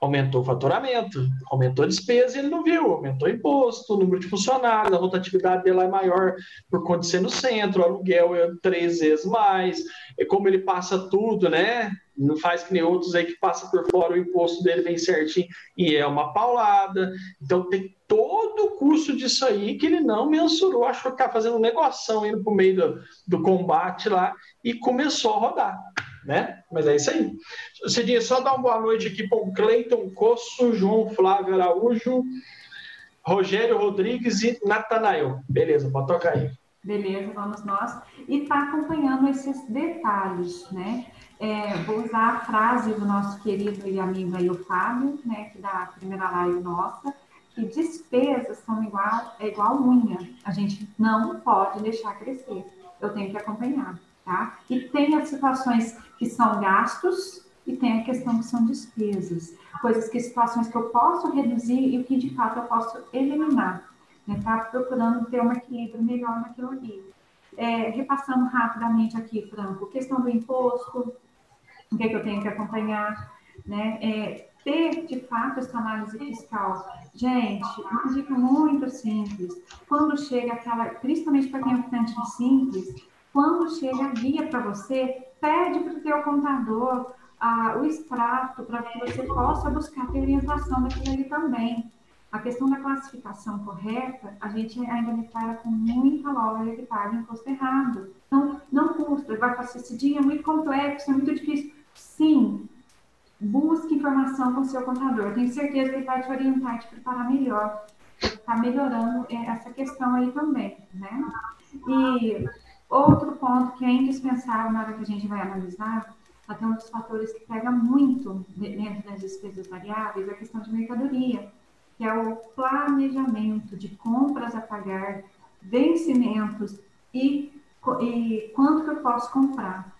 Aumentou o faturamento, aumentou a despesa e ele não viu, aumentou o imposto, o número de funcionários, a rotatividade dele é maior por ser no centro, o aluguel é três vezes mais, e como ele passa tudo, né? Não faz que nem outros aí que passa por fora, o imposto dele vem certinho e é uma paulada. Então tem todo o custo disso aí que ele não mensurou, achou que tá fazendo um negoção indo pro meio do, do combate lá e começou a rodar. Né? Mas é isso aí. Cidinha, só dar uma boa noite aqui para o Cleiton Cosso, João Flávio Araújo, Rogério Rodrigues e Natanael. Beleza, pode tocar aí. Beleza, vamos nós. E está acompanhando esses detalhes, né? É, vou usar a frase do nosso querido e amigo aí, o Fábio, né, que da primeira live nossa, que despesas são igual, é igual unha. A gente não pode deixar crescer. Eu tenho que acompanhar, tá? E tem as situações que são gastos e tem a questão que são despesas. Coisas que, situações que eu posso reduzir e o que de fato eu posso eliminar. Né? Tá procurando ter um equilíbrio melhor naquilo ali. É, repassando rapidamente aqui, Franco, questão do imposto, o que, é que eu tenho que acompanhar, né? É, ter, de fato, essa análise fiscal. Gente, uma dica muito simples. Quando chega aquela, principalmente para quem é ficante simples, quando chega a guia para você, pede para o teu contador ah, o extrato para que você possa buscar a orientação daquilo ali também. A questão da classificação correta, a gente ainda depara com muita loja que paga imposto errado. Então, não custa, vai fazer esse dia é muito complexo, é muito difícil. Sim, busque informação com o seu contador. Tenho certeza que ele vai te orientar e te preparar melhor. Está melhorando é, essa questão aí também, né? E outro ponto que é indispensável na hora que a gente vai analisar, até um dos fatores que pega muito dentro das despesas variáveis, é a questão de mercadoria, que é o planejamento de compras a pagar, vencimentos e, e quanto que eu posso comprar.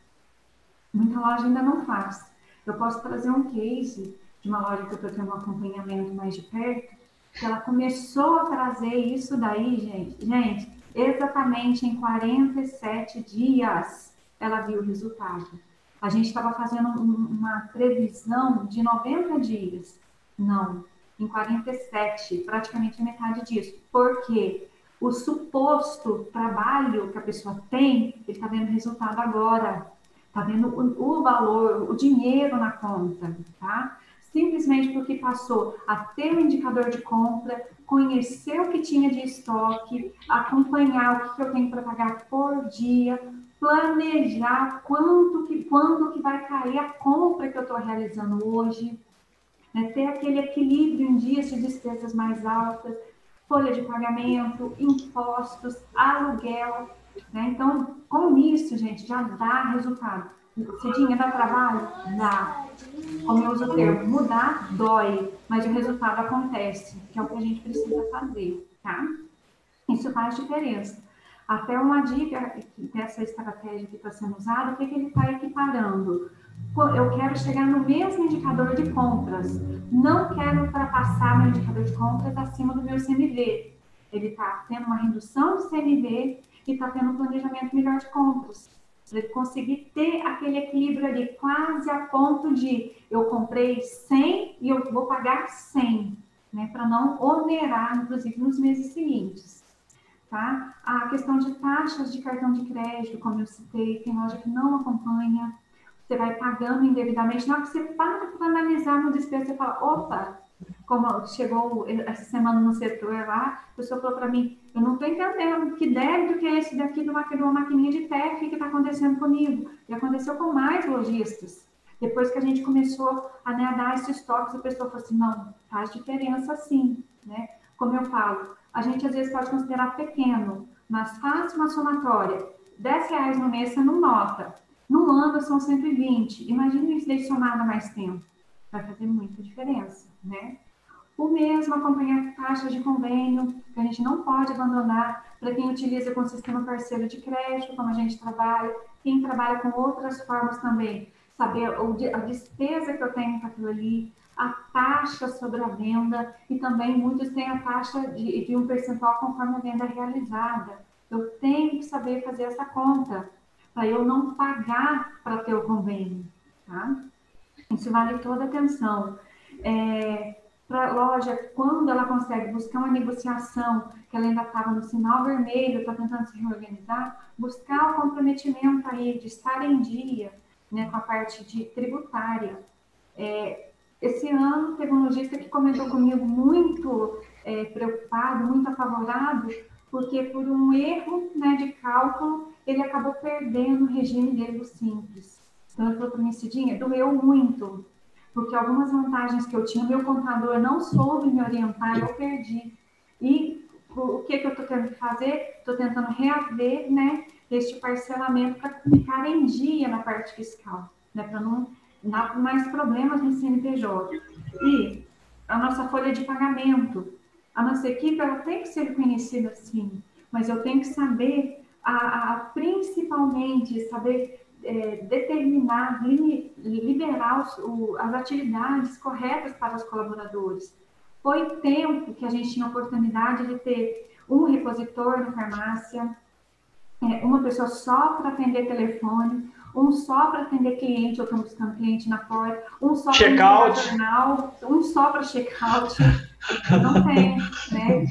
Muita loja ainda não faz. Eu posso trazer um case de uma loja que eu estou tendo um acompanhamento mais de perto, que ela começou a trazer isso daí, gente. Gente, exatamente em 47 dias ela viu o resultado. A gente estava fazendo uma previsão de 90 dias. Não, em 47, praticamente a metade disso. Porque o suposto trabalho que a pessoa tem, ele está vendo resultado agora tá vendo o, o valor, o dinheiro na conta, tá? Simplesmente porque passou a ter um indicador de compra, conhecer o que tinha de estoque, acompanhar o que eu tenho para pagar por dia, planejar quanto que, quando que vai cair a compra que eu estou realizando hoje, né? ter aquele equilíbrio em dias de despesas mais altas, folha de pagamento, impostos, aluguel. Né? Então, com isso, gente, já dá resultado. Cidinha, dá trabalho? Dá. Como eu uso o termo, mudar dói, mas o resultado acontece, que é o que a gente precisa fazer, tá? Isso faz diferença. Até uma dica dessa estratégia que está sendo usada, o que, que ele está equiparando? Eu quero chegar no mesmo indicador de compras, não quero ultrapassar meu indicador de compras acima do meu CMV. Ele está tendo uma redução do CMV e está tendo um planejamento melhor de compras. Ele conseguir ter aquele equilíbrio ali, quase a ponto de eu comprei 100 e eu vou pagar 100, né? Para não onerar, inclusive, nos meses seguintes. Tá? A questão de taxas de cartão de crédito, como eu citei, tem loja que não acompanha, você vai pagando indevidamente. Na hora que você para para analisar no despesa, você fala, opa, como chegou essa semana no setor lá, a pessoa falou para mim, eu não estou entendendo que débito que é esse daqui de uma, de uma maquininha de TEF que está acontecendo comigo. E aconteceu com mais lojistas. Depois que a gente começou a né, dar esses toques, a pessoa falou assim, não, faz diferença sim, né? Como eu falo, a gente às vezes pode considerar pequeno, mas faz uma somatória. 10 reais no mês você não nota. No ano são 120. Imagina isso daí somado mais tempo. Vai fazer muita diferença, né? O mesmo acompanhar taxas de convênio, que a gente não pode abandonar para quem utiliza com o sistema parceiro de crédito, como a gente trabalha, quem trabalha com outras formas também, saber a despesa que eu tenho com aquilo ali, a taxa sobre a venda e também muitos têm a taxa de, de um percentual conforme a venda realizada. Eu tenho que saber fazer essa conta para eu não pagar para ter o convênio, tá? Isso vale toda atenção. É, para a loja, quando ela consegue buscar uma negociação, que ela ainda estava no sinal vermelho, está tentando se reorganizar, buscar o comprometimento aí de estar em dia né, com a parte de tributária. É, esse ano teve um lojista que comentou comigo muito é, preocupado, muito apavorado, porque por um erro né, de cálculo ele acabou perdendo o regime dele do simples. Então ele falou para mim, Cidinha, doeu muito, porque algumas vantagens que eu tinha, meu contador não soube me orientar, eu perdi. E o que, que eu estou tentando fazer? Estou tentando reaver né, este parcelamento para ficar em dia na parte fiscal, né, para não dá mais problemas no CNPJ. E a nossa folha de pagamento, a nossa equipe, ela tem que ser conhecida assim, mas eu tenho que saber, a, a principalmente, saber é, determinar, li, liberar os, o, as atividades corretas para os colaboradores. Foi tempo que a gente tinha a oportunidade de ter um repositor na farmácia, é, uma pessoa só para atender telefone, um só para atender cliente, eu estou buscando cliente na porta, um só para jornal, um só para check-out. Não tem, né?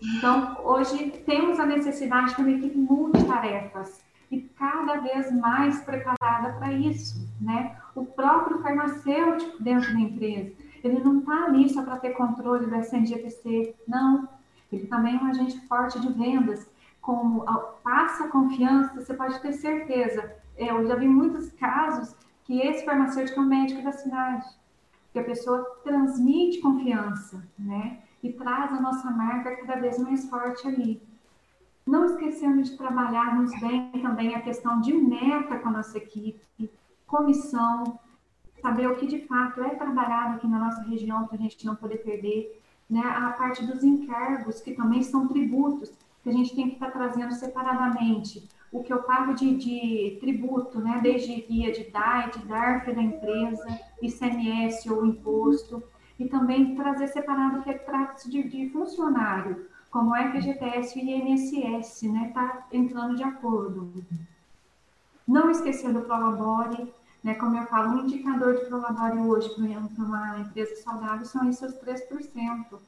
Então, hoje temos a necessidade de uma equipe multitarefas e cada vez mais preparada para isso, né? O próprio farmacêutico dentro da empresa, ele não está ali só para ter controle da SNGPC, não. Ele também é um agente forte de vendas. Como passa confiança, você pode ter certeza é, eu já vi muitos casos que esse farmacêutico é o médico da cidade, que a pessoa transmite confiança, né? E traz a nossa marca cada vez mais forte ali. Não esquecendo de trabalharmos bem também a questão de meta com a nossa equipe, comissão, saber o que de fato é trabalhado aqui na nossa região para a gente não poder perder, né? A parte dos encargos, que também são tributos, que a gente tem que estar trazendo separadamente o que eu pago de, de tributo, né, desde via de DAE, de DARF da empresa, ICMS ou imposto, e também trazer separado o que trata-se de, de, funcionário, como é que FGTS e INSS, né, está entrando de acordo. Não esquecer do Prolabore, né, como eu falo, um indicador de Prolabore hoje para uma empresa saudável são esses 3%.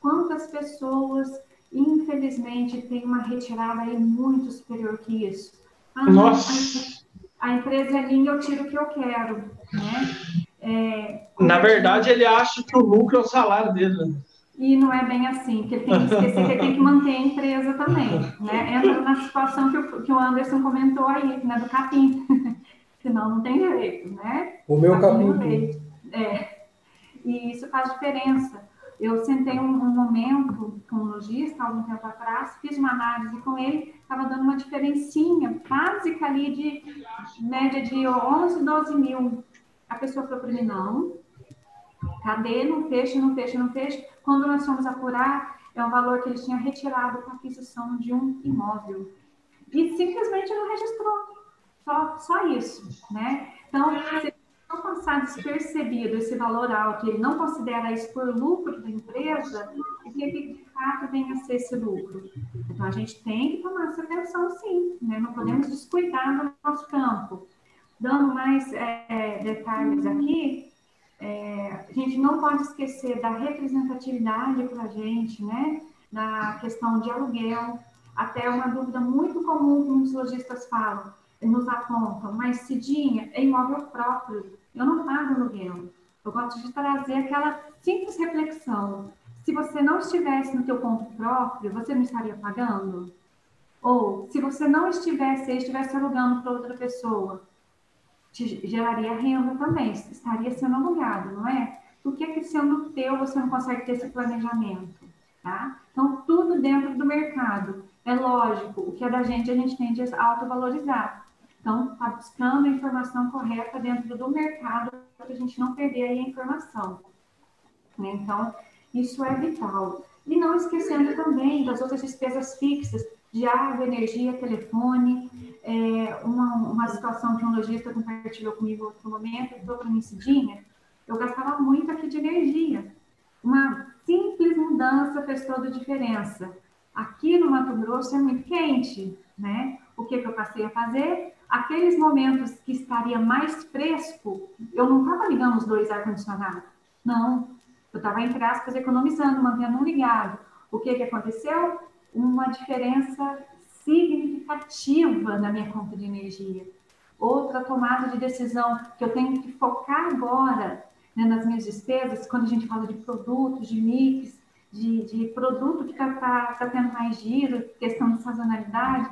Quantas pessoas infelizmente, tem uma retirada aí muito superior que isso. Ah, Nossa! A, a, empresa é linda, eu tiro o que eu quero, né? É, Na verdade, ele acha que o lucro é o salário dele. Né? E não é bem assim, porque ele tem que esquecer que ele tem que manter a empresa também, né? Entra na situação que o, que o Anderson comentou aí, né, do capim. Senão não tem jeito, né? O meu capim. É. E isso faz diferença. Eu sentei um, um, momento com um lojista, algum tempo atrás, fiz uma análise com ele, estava dando uma diferencinha básica ali de média de 11, 12 mil. A pessoa falou para mim, não, cadê? Não fecha, não fecha, não fecha. Quando nós fomos apurar, é um valor que ele tinha retirado para aquisição de um imóvel. E simplesmente não registrou. Só, só isso, né? Então, se não passar despercebido esse valor alto, ele não considera isso por lucro da empresa, o que, que de fato vem a ser esse lucro? Então, a gente tem que tomar essa atenção, sim, né? Não podemos descuidar do nosso campo. Dando mais é, detalhes aqui, é, a gente não pode esquecer da representatividade para a gente, né? Na questão de aluguel, até uma dúvida muito comum que os lojistas falam, nos apontam, mas Cidinha, é imóvel próprio, eu não pago aluguel. Eu gosto de trazer aquela simples reflexão. Se você não estivesse no teu ponto próprio, você não estaria pagando? Ou se você não estivesse estivesse alugando para outra pessoa, te geraria renda também, estaria sendo alugado, não é? Por que, que sendo teu você não consegue ter esse planejamento? Tá? Então, tudo dentro do mercado. É lógico, o que é da gente, a gente tende a autovalorizar. Então, está buscando a informação correta dentro do mercado para a gente não perder a informação. Né? Então, isso é vital. E não esquecendo também das outras despesas fixas, de água, energia, telefone. É, uma, uma situação que um lojista compartilhou comigo outro momento, dou para mim cidinha, eu gastava muito aqui de energia. Uma simples mudança fez toda a diferença. Aqui no Mato Grosso é muito quente, né? O que, que eu passei a fazer? Aqueles momentos que estaria mais fresco, eu não estava ligando os dois ar-condicionados. Não, eu estava, entre aspas, economizando, mantendo um ligado. O que, que aconteceu? uma diferença significativa na minha conta de energia. Outra tomada de decisão que eu tenho que focar agora né, nas minhas despesas, quando a gente fala de produtos, de mix, de, de produto que está tá, tá tendo mais giro, questão de sazonalidade,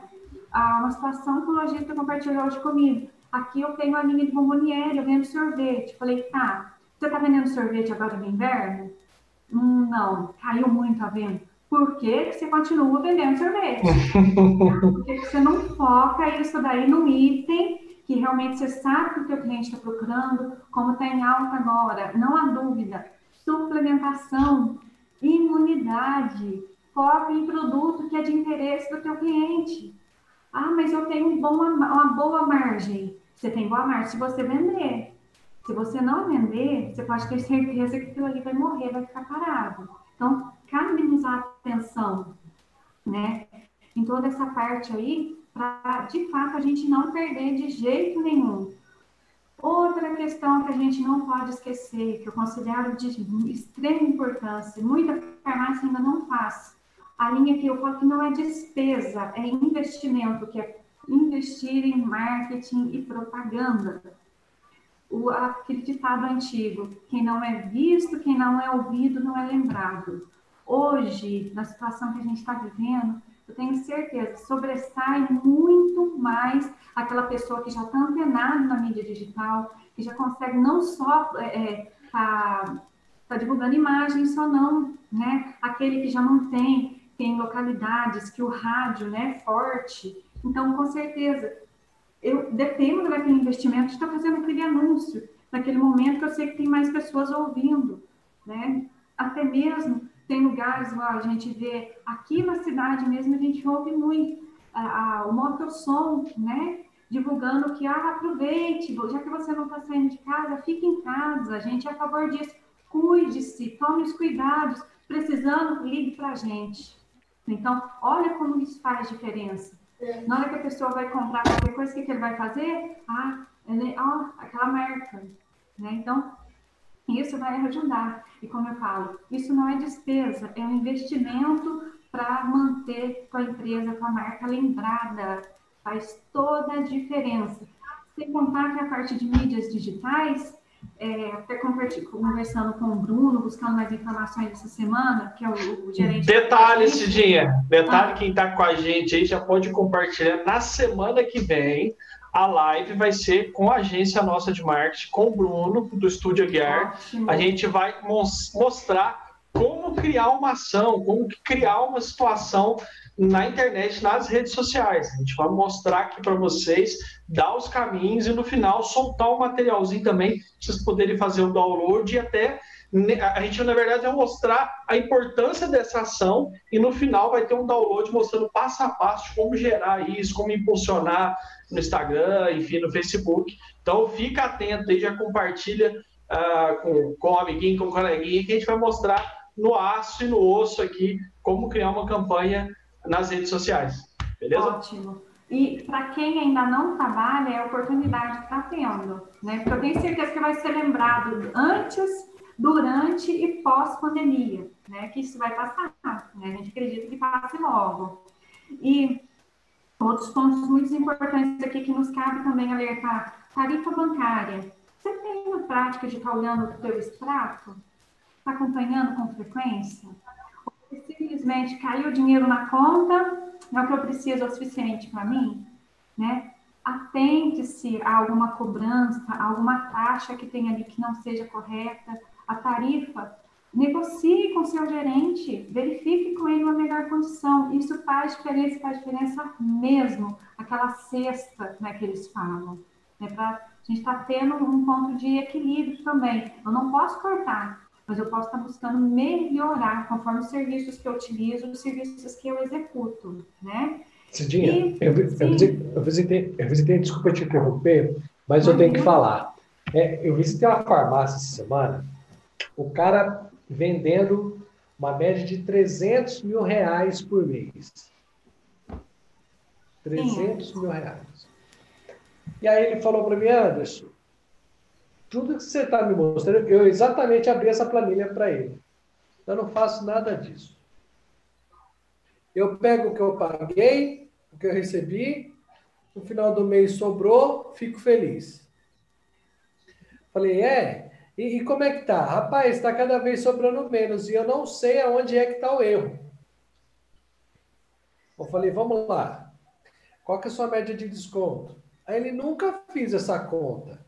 há uma situação que o lojista compartilhou hoje comigo. Aqui eu tenho a linha de bomboniere, eu vendo sorvete. Falei, tá, você está vendendo sorvete agora no inverno? Hum, não, caiu muito a venda por que, você continua vendendo sorvete? por que você não foca isso daí no item que realmente você sabe que o teu cliente está procurando, como está em alta agora? Não há dúvida. Suplementação, imunidade, foca em produto que é de interesse do teu cliente. Ah, mas eu tenho uma boa margem. Você tem boa margem se você vender. Se você não vender, você pode ter certeza que aquilo ali vai morrer, vai ficar parado. Então, cabe-nos a atenção, né, em toda essa parte aí, para de fato a gente não perder de jeito nenhum. Outra questão que a gente não pode esquecer, que eu considero de extrema importância, muita farmácia ainda não faz. A linha que eu falo que não é despesa, é investimento, que é investir em marketing e propaganda. O, aquele ditado antigo, quem não é visto, quem não é ouvido, não é lembrado. Hoje, na situação que a gente está vivendo, eu tenho certeza que sobressai muito mais aquela pessoa que já está antenada na mídia digital, que já consegue não só é, é, tá, tá divulgando imagens, só não, né? Aquele que já não tem, tem localidades que o rádio né, é forte. Então, com certeza, eu dependo daquele investimento de estar fazendo aquele anúncio, naquele momento que eu sei que tem mais pessoas ouvindo, né? Até mesmo tem lugares, a gente vê, aqui na cidade mesmo, a gente ouve muito a, o motossom, né? Divulgando que, ah, aproveite, já que você não está saindo de casa, fique em casa, a gente é a favor disso. Cuide-se, tome os cuidados, precisando, ligue para a gente. Então, olha como isso faz diferença. É. Na hora que a pessoa vai comprar qualquer coisa, o que, que ele vai fazer? Ah, ele, aquela marca. Né? Então, isso vai ajudar. E como eu falo, isso não é despesa, é um investimento para manter a empresa, com a marca lembrada. Faz toda a diferença. Sem contar que a parte de mídias digitais, é, até conversando com o Bruno, buscando mais informações essa semana, que é o, o gerente. Detalhe, Cidinha, detalhe, ah. quem está com a gente aí já pode compartilhar. Na semana que vem, a live vai ser com a agência nossa de marketing, com o Bruno, do Estúdio Aguiar. Ótimo. A gente vai mostrar como criar uma ação, como criar uma situação na internet, nas redes sociais. A gente vai mostrar aqui para vocês, dar os caminhos e no final soltar o um materialzinho também, para vocês poderem fazer o download e até a gente na verdade vai mostrar a importância dessa ação e no final vai ter um download mostrando passo a passo como gerar isso, como impulsionar no Instagram, enfim, no Facebook. Então fica atento aí, já compartilha uh, com, com o amiguinho, com o coleguinha, que a gente vai mostrar no aço e no osso aqui como criar uma campanha nas redes sociais. Beleza? Ótimo. E para quem ainda não trabalha, é a oportunidade que está tendo, né? Porque eu tenho certeza que vai ser lembrado antes, durante e pós-pandemia, né? Que isso vai passar, né? A gente acredita que passe logo. E outros pontos muito importantes aqui que nos cabe também alertar. Tarifa bancária. Você tem a prática de estar olhando o seu extrato? Está acompanhando com frequência? simplesmente caiu o dinheiro na conta, é o que eu preciso, é o suficiente para mim, né? Atente-se a alguma cobrança, a alguma taxa que tem ali que não seja correta, a tarifa, negocie com seu gerente, verifique com ele uma melhor condição. Isso faz diferença, faz diferença mesmo, aquela cesta né, que eles falam. Né, pra, a gente está tendo um ponto de equilíbrio também. Eu não posso cortar, mas eu posso estar buscando melhorar conforme os serviços que eu utilizo, os serviços que eu executo, né? Cidinha, e, eu, eu, visitei, eu, visitei, eu visitei, desculpa te interromper, mas eu tenho que falar. É, eu visitei uma farmácia essa semana, o cara vendendo uma média de 300 mil reais por mês. 300 Sim. mil reais. E aí ele falou para mim, Anderson, tudo que você está me mostrando, eu exatamente abri essa planilha para ele. Eu não faço nada disso. Eu pego o que eu paguei, o que eu recebi, no final do mês sobrou, fico feliz. Falei, é? E, e como é que tá? Rapaz, está cada vez sobrando menos e eu não sei aonde é que está o erro. Eu falei, vamos lá. Qual que é a sua média de desconto? Aí ele nunca fiz essa conta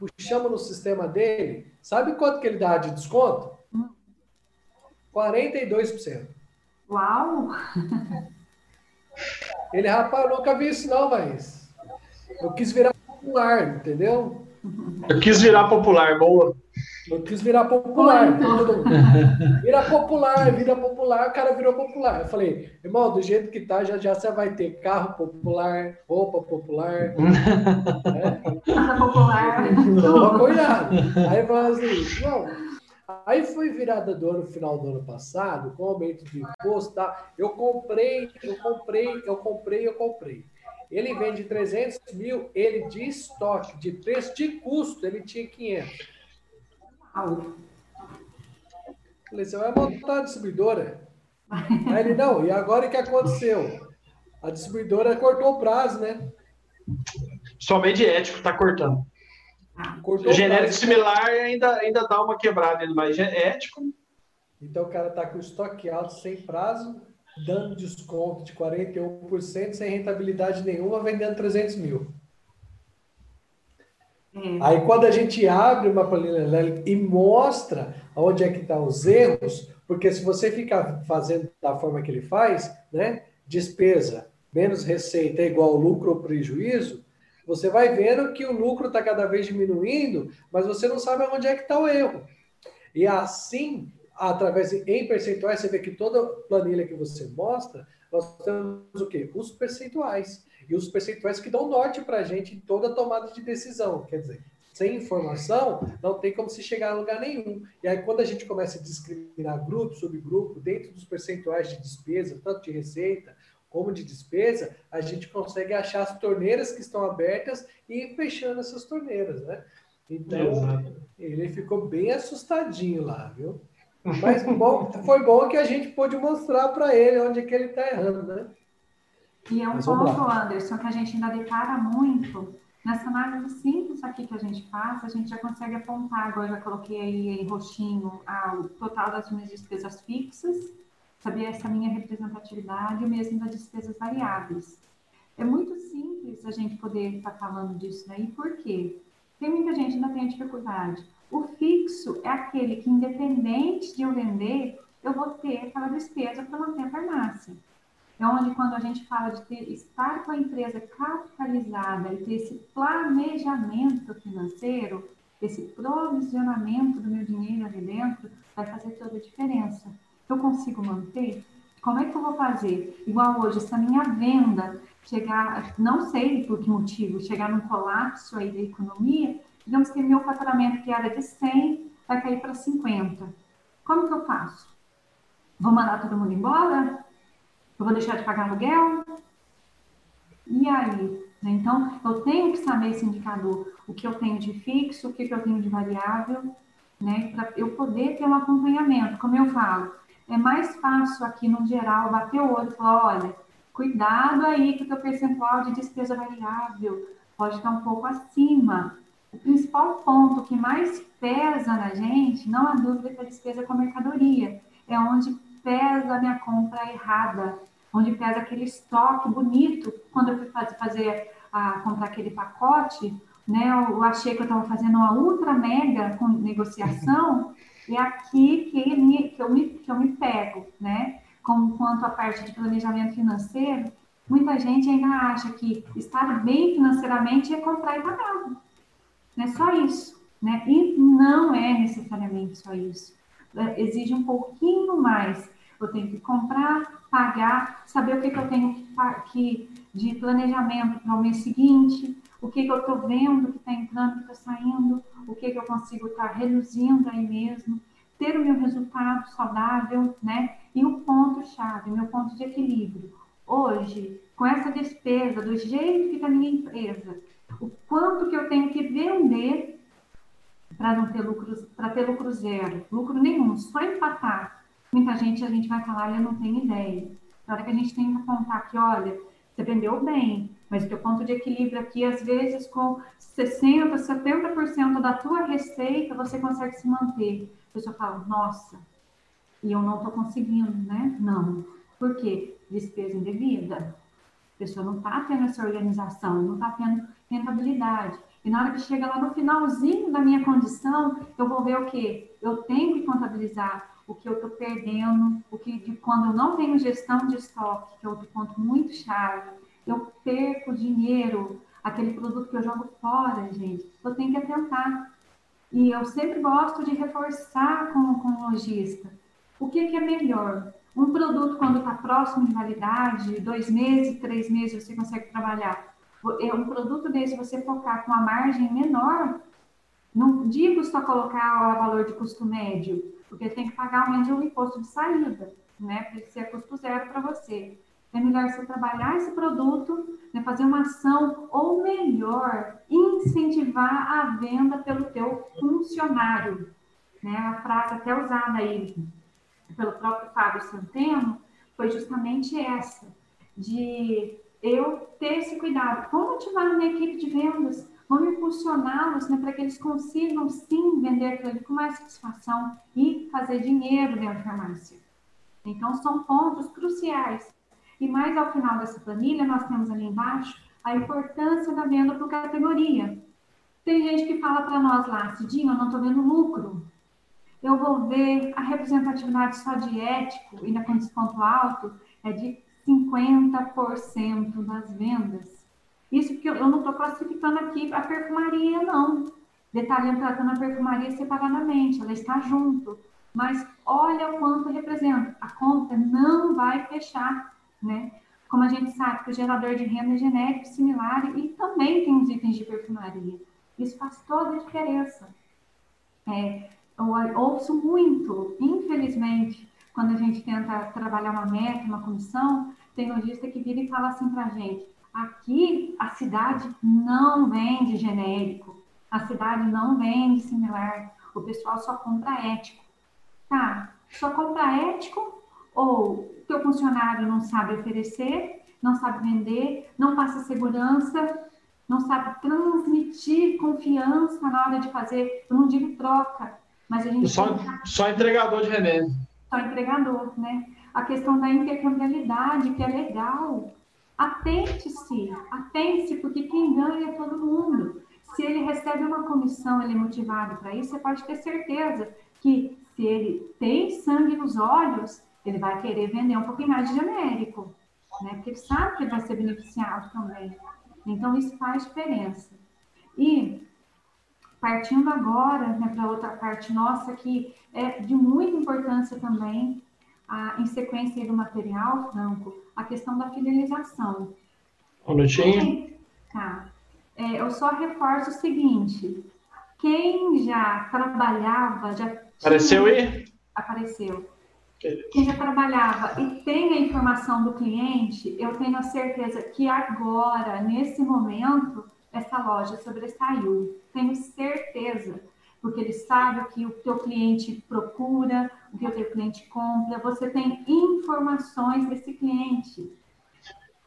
puxamos no sistema dele, sabe quanto que ele dá de desconto? 42%. Uau! Ele, rapaz, eu nunca vi isso não, mas eu quis virar popular, entendeu? Eu quis virar popular, boa. Eu quis virar popular. Vira popular, vira popular, o cara virou popular. Eu falei, irmão, do jeito que tá, já já você vai ter carro popular, roupa popular. né? popular. Toma cuidado. Aí falou assim, não. Aí foi virada do ano, final do ano passado, com aumento de imposto, tá? Eu comprei, eu comprei, eu comprei, eu comprei. Ele vende 300 mil, ele de estoque, de preço, de custo, ele tinha 500. Falei, você vai montar a distribuidora? Aí ele, não, e agora o que aconteceu? A distribuidora cortou o prazo, né? Somente ético está cortando. Cortou Genérico similar ainda, ainda dá uma quebrada, mas ético. Então o cara está com estoque alto, sem prazo, dando desconto de 41%, sem rentabilidade nenhuma, vendendo 300 mil. Hum. Aí quando a gente abre uma planilha e mostra onde é que estão tá os erros, porque se você ficar fazendo da forma que ele faz, né, despesa menos receita é igual lucro ou prejuízo, você vai vendo que o lucro está cada vez diminuindo, mas você não sabe onde é que está o erro. E assim, através em percentuais, você vê que toda planilha que você mostra, nós temos o quê? Os percentuais e os percentuais que dão norte para a gente em toda tomada de decisão. Quer dizer, sem informação, não tem como se chegar a lugar nenhum. E aí, quando a gente começa a discriminar grupo, subgrupo, dentro dos percentuais de despesa, tanto de receita como de despesa, a gente consegue achar as torneiras que estão abertas e ir fechando essas torneiras, né? Então, Exato. ele ficou bem assustadinho lá, viu? Mas bom, foi bom que a gente pôde mostrar para ele onde é que ele está errando, né? E é um ponto, Anderson, que a gente ainda depara muito, Nessa análise simples aqui que a gente faz, a gente já consegue apontar, agora eu já coloquei aí em roxinho o total das minhas despesas fixas, saber essa minha representatividade e mesmo das despesas variáveis. É muito simples a gente poder estar falando disso daí, por quê? Tem muita gente que ainda tem dificuldade. O fixo é aquele que, independente de eu vender, eu vou ter aquela despesa para manter a farmácia. É onde, quando a gente fala de ter, estar com a empresa capitalizada e ter esse planejamento financeiro, esse provisionamento do meu dinheiro ali dentro, vai fazer toda a diferença. Eu consigo manter? Como é que eu vou fazer? Igual hoje, se a minha venda chegar, não sei por que motivo, chegar num colapso aí da economia, digamos que meu faturamento que era de 100 vai cair para 50. Como que eu faço? Vou mandar todo mundo embora? Eu vou deixar de pagar aluguel? E aí? Então, eu tenho que saber esse indicador, o que eu tenho de fixo, o que eu tenho de variável, né? Para eu poder ter um acompanhamento. Como eu falo, é mais fácil aqui no geral bater o olho e falar: olha, cuidado aí que o teu percentual de despesa variável pode estar um pouco acima. O principal ponto que mais pesa na gente, não há dúvida, é a despesa com a mercadoria. É onde pesa a minha compra errada, onde pesa aquele estoque bonito. Quando eu fui fazer, a, comprar aquele pacote, né, eu achei que eu estava fazendo uma ultra mega com negociação, e é aqui que, me, que, eu me, que eu me pego, né? Como quanto à parte de planejamento financeiro, muita gente ainda acha que estar bem financeiramente é comprar e pagar. É só isso, né? E não é necessariamente só isso. É, exige um pouquinho mais eu tenho que comprar, pagar, saber o que, que eu tenho que, de planejamento para o mês seguinte, o que, que eu estou vendo que está entrando, que está saindo, o que, que eu consigo estar tá reduzindo aí mesmo, ter o meu resultado saudável, né? E o ponto-chave, meu ponto de equilíbrio. Hoje, com essa despesa, do jeito que está a minha empresa, o quanto que eu tenho que vender para não ter lucro, para ter lucro zero, lucro nenhum, só empatar muita gente, a gente vai falar, eu não tenho ideia. Na hora que a gente tem que apontar que, olha, você vendeu bem, mas o teu ponto de equilíbrio aqui, às vezes, com 60%, 70% da tua receita, você consegue se manter. A pessoa fala, nossa, e eu não estou conseguindo, né? Não. Por quê? Despesa indevida. A pessoa não está tendo essa organização, não está tendo rentabilidade. E na hora que chega lá no finalzinho da minha condição, eu vou ver o quê? Eu tenho que contabilizar o que eu estou perdendo, o que de quando eu não tenho gestão de estoque, que é outro ponto muito chave, eu perco dinheiro, aquele produto que eu jogo fora, gente, eu tenho que atentar. E eu sempre gosto de reforçar com, com o lojista. O que, que é melhor? Um produto, quando está próximo de validade, dois meses, três meses, você consegue trabalhar. É um produto desse, você focar com a margem menor, não digo só colocar o valor de custo médio, porque tem que pagar aumento o imposto de saída, né? Para ele ser custo zero para você. É melhor você trabalhar esse produto, né, fazer uma ação, ou melhor, incentivar a venda pelo teu funcionário. Né? A frase até usada aí pelo próprio Fábio Santeno foi justamente essa, de eu ter esse cuidado. Vou motivar a minha equipe de vendas, vamos impulsioná-los né, para que eles consigam sim vender aquilo com mais satisfação e fazer dinheiro dentro da farmácia. Então, são pontos cruciais. E mais ao final dessa planilha, nós temos ali embaixo a importância da venda por categoria. Tem gente que fala para nós lá, Cidinho, eu não estou vendo lucro. Eu vou ver a representatividade só de ético, ainda com desconto alto, é de 50% das vendas. Isso porque eu não estou classificando aqui a perfumaria, não. Detalhando, tratando a perfumaria separadamente, ela está junto. Mas olha o quanto representa. A conta não vai fechar, né? Como a gente sabe que o gerador de renda é genérico, similar e também tem os itens de perfumaria. Isso faz toda a diferença. É, eu ouço muito, infelizmente, quando a gente tenta trabalhar uma meta, uma comissão, tem lojista que vira e fala assim para a gente: Aqui a cidade não vende genérico, a cidade não vende similar, o pessoal só compra ético. Tá, só compra ético ou teu funcionário não sabe oferecer, não sabe vender, não passa segurança, não sabe transmitir confiança na hora de fazer, eu não digo troca, mas a gente. Só, só entregador de remédio. Só entregador, né? A questão da intercambiabilidade, que é legal. Atente-se, atente-se, porque quem ganha é todo mundo. Se ele recebe uma comissão, ele é motivado para isso, você pode ter certeza que se ele tem sangue nos olhos, ele vai querer vender um pouquinho mais de genérico, né? Porque ele sabe que ele vai ser beneficiado também. Então, isso faz diferença. E, partindo agora né, para outra parte nossa, que é de muita importância também, a, em sequência do material, Franco, a questão da fidelização. Um minutinho. Tá. É, eu só reforço o seguinte: quem já trabalhava, já. Apareceu aí? Apareceu quem já trabalhava e tem a informação do cliente, eu tenho a certeza que agora, nesse momento, essa loja sobressaiu. Tenho certeza, porque ele sabe o que o teu cliente procura, o que o teu cliente compra, você tem informações desse cliente.